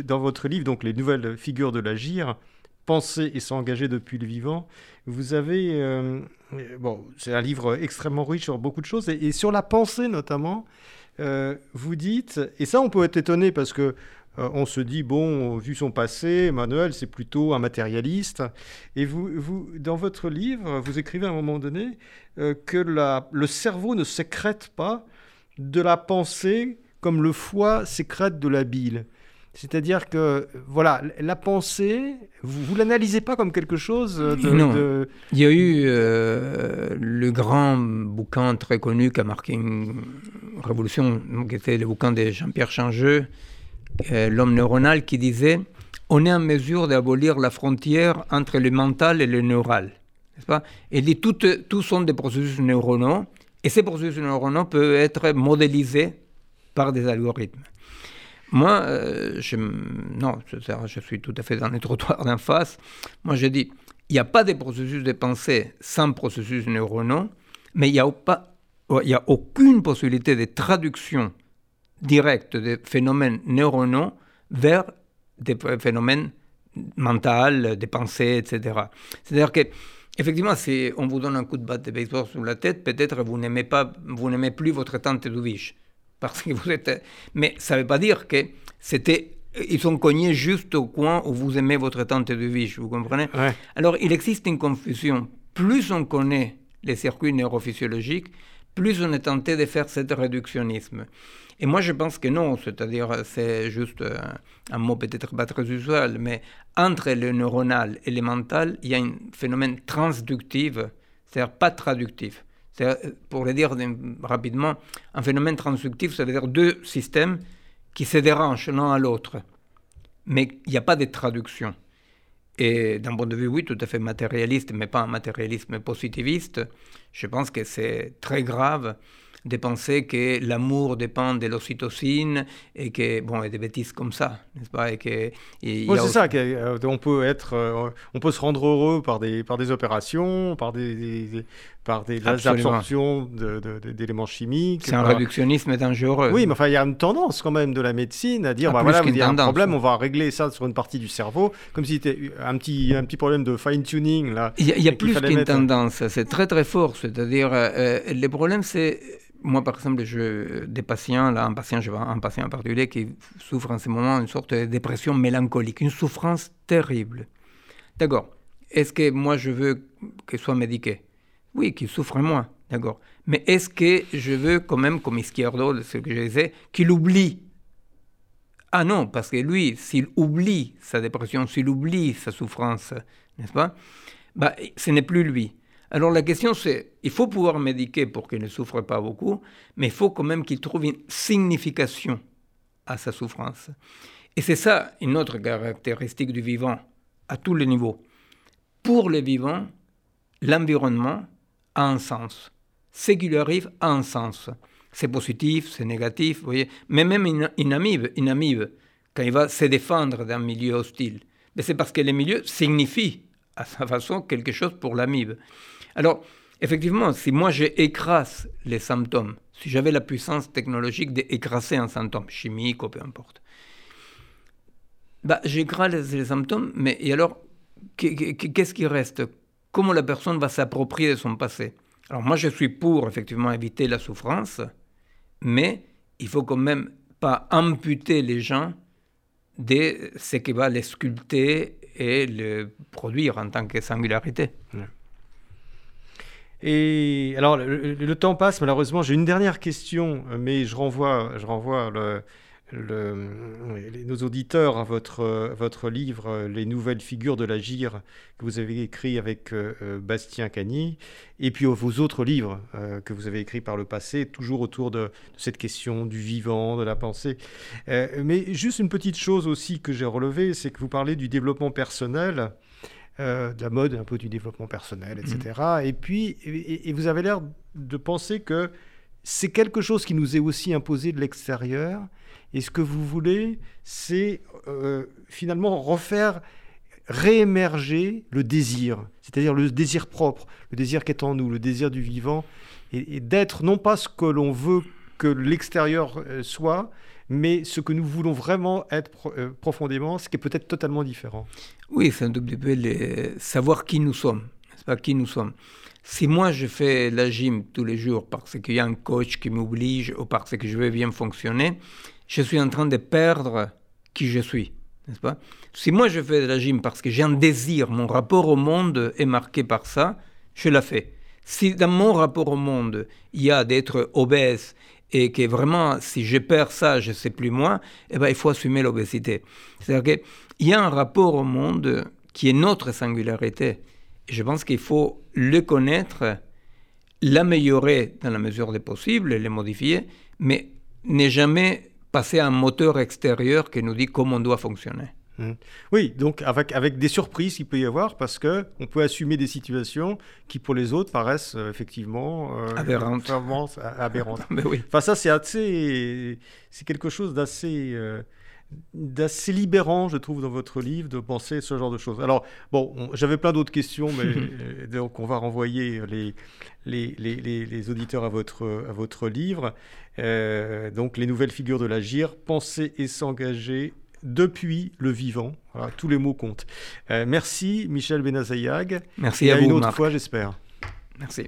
Speaker 1: dans votre livre, donc les nouvelles figures de l'agir, penser et s'engager depuis le vivant. Vous avez, euh, bon, c'est un livre extrêmement riche sur beaucoup de choses, et, sur la pensée notamment, vous dites, et ça on peut être étonné parce que euh, on se dit, bon, vu son passé, Emmanuel, c'est plutôt un matérialiste. Et vous, vous, dans votre livre, vous écrivez à un moment donné euh, que le cerveau ne sécrète pas de la pensée comme le foie sécrète de la bile. C'est-à-dire que, voilà, la pensée, vous ne l'analysez pas comme quelque chose de...
Speaker 2: Non. Il y a eu euh, le grand bouquin très connu qui a marqué une révolution, qui était le bouquin de Jean-Pierre Changeux, euh, l'homme neuronal qui disait on est en mesure d'abolir la frontière entre le mental et le neural. Pas? Il dit tout, tout sont des processus neuronaux et ces processus neuronaux peuvent être modélisés par des algorithmes. Moi, euh, je, non, je, suis tout à fait dans les trottoirs d'en face. Moi, je dis, il n'y a pas de processus de pensée sans processus neuronaux, mais il n'y a, a aucune possibilité de traduction direct des phénomènes neuronaux vers des phénomènes mentaux, des pensées, etc. C'est-à-dire que Effectivement, si on vous donne un coup de batte de baseball sur la tête, peut-être vous n'aimez pas, vous n'aimez plus votre tante Edwige, parce que vous êtes. Mais ça ne veut pas dire que c'était, ils sont cognés juste au coin où vous aimez votre tante Edwige, vous comprenez? Alors, il existe une confusion. Plus on connaît les circuits neurophysiologiques, plus on est tenté de faire ce réductionnisme. Et moi, je pense que non, c'est-à-dire, c'est juste un, mot peut-être pas très usuel, mais entre le neuronal et le mental, il y a un phénomène transductif, c'est-à-dire pas traductif. Pour le dire rapidement, un phénomène transductif, ça veut dire deux systèmes qui se dérangent l'un à l'autre. Mais il n'y a pas de traduction. Et d'un point de vue, oui, tout à fait matérialiste, mais pas un matérialisme positiviste, je pense que c'est très grave de penser que l'amour dépend de l'ocytocine et que bon et des bêtises comme ça n'est-ce pas et que
Speaker 1: c'est ça qu'on euh, peut être euh, on peut se rendre heureux par des par des opérations par des, par des absorptions d'éléments chimiques
Speaker 2: c'est un réductionnisme dangereux.
Speaker 1: Oui mais enfin il y a une tendance quand même de la médecine à dire ah, bah, voilà il y a un problème on va régler ça sur une partie du cerveau comme si c'était un petit un petit problème de fine tuning là.
Speaker 2: Il y a, plus qu'une tendance c'est très très fort c'est-à-dire euh, les problèmes c'est moi, par exemple, je, des patients, là, un patient, je vois un patient en particulier qui souffre en ce moment d'une sorte de dépression mélancolique, une souffrance terrible. D'accord. Est-ce que moi, je veux qu'il soit médiqué? Oui, qu'il souffre moins, d'accord. Mais est-ce que je veux quand même, comme Izquierdo, ce que je disais, qu'il oublie? Ah non, parce que lui, s'il oublie sa dépression, s'il oublie sa souffrance, n'est-ce pas? Bah, Ce n'est plus lui. Alors la question c'est, il faut pouvoir médiquer pour qu'il ne souffre pas beaucoup, mais il faut quand même qu'il trouve une signification à sa souffrance. Et c'est ça une autre caractéristique du vivant à tous les niveaux. Pour les vivants, l'environnement un sens. Ce qui lui arrive a un sens. C'est positif, c'est négatif, vous voyez. Mais même une, amibe, une amibe, quand il va se défendre d'un milieu hostile, c'est parce que le milieu signifie à sa façon quelque chose pour l'amibe. Alors, effectivement, si moi j'écrase les symptômes, si j'avais la puissance technologique d'écraser un symptôme, chimique ou peu importe, bah, j'écrase les symptômes, mais et alors, qu'est-ce qui reste Comment la personne va s'approprier son passé Alors moi, je suis pour, effectivement, éviter la souffrance, mais il faut quand même pas amputer les gens de ce qui va les sculpter et le produire en tant que singularité.
Speaker 1: Et alors, le, temps passe, malheureusement. J'ai une dernière question, mais je renvoie, je renvoie nos auditeurs à votre, votre livre Les nouvelles figures de l'agir que vous avez écrit avec euh, Bastien Cagny, et puis vos autres livres euh, que vous avez écrits par le passé, toujours autour de, cette question du vivant, de la pensée. Euh, mais juste une petite chose aussi que j'ai relevée, c'est que vous parlez du développement personnel. Euh, de la mode, un peu du développement personnel, etc. Mhm. Et puis, et, vous avez l'air de penser que c'est quelque chose qui nous est aussi imposé de l'extérieur. Et ce que vous voulez, c'est euh, finalement refaire réémerger le désir, c'est-à-dire le désir propre, le désir qui est en nous, le désir du vivant, et, d'être non pas ce que l'on veut que l'extérieur euh, soit, mais ce que nous voulons vraiment être profondément, ce qui est peut-être totalement différent.
Speaker 2: Oui, c'est un tout petit peu savoir qui nous sommes, n'est-ce pas, qui nous sommes. Si moi je fais la gym tous les jours parce qu'il y a un coach qui m'oblige ou parce que je veux bien fonctionner, je suis en train de perdre qui je suis, n'est-ce pas? Si moi je fais de la gym parce que j'ai un désir, mon rapport au monde est marqué par ça, je la fais. Si dans mon rapport au monde, il y a d'être obèse et que vraiment, si je perds ça, je ne sais plus moi, eh ben, il faut assumer l'obésité. C'est-à-dire qu'il y a un rapport au monde qui est notre singularité. Je pense qu'il faut le connaître, l'améliorer dans la mesure des possibles, le modifier, mais ne jamais passer à un moteur extérieur qui nous dit comment on doit fonctionner.
Speaker 1: Mmh. Oui, donc avec, avec des surprises qu'il peut y avoir, parce que on peut assumer des situations qui pour les autres paraissent euh, effectivement
Speaker 2: euh, aberrantes.
Speaker 1: aberrantes. oui. Enfin ça c'est assez, c'est quelque chose d'assez euh, d'assez libérant, je trouve, dans votre livre, de penser ce genre de choses. Alors, bon, j'avais plein d'autres questions, mais euh, donc on va renvoyer les, les, les, les, auditeurs à votre, à votre livre. donc, les nouvelles figures de l'agir, penser et s'engager depuis le vivant. tous les mots comptent. Euh, merci Michel Benazayag.
Speaker 2: Merci à,
Speaker 1: vous. une autre fois, j'espère.
Speaker 2: Merci.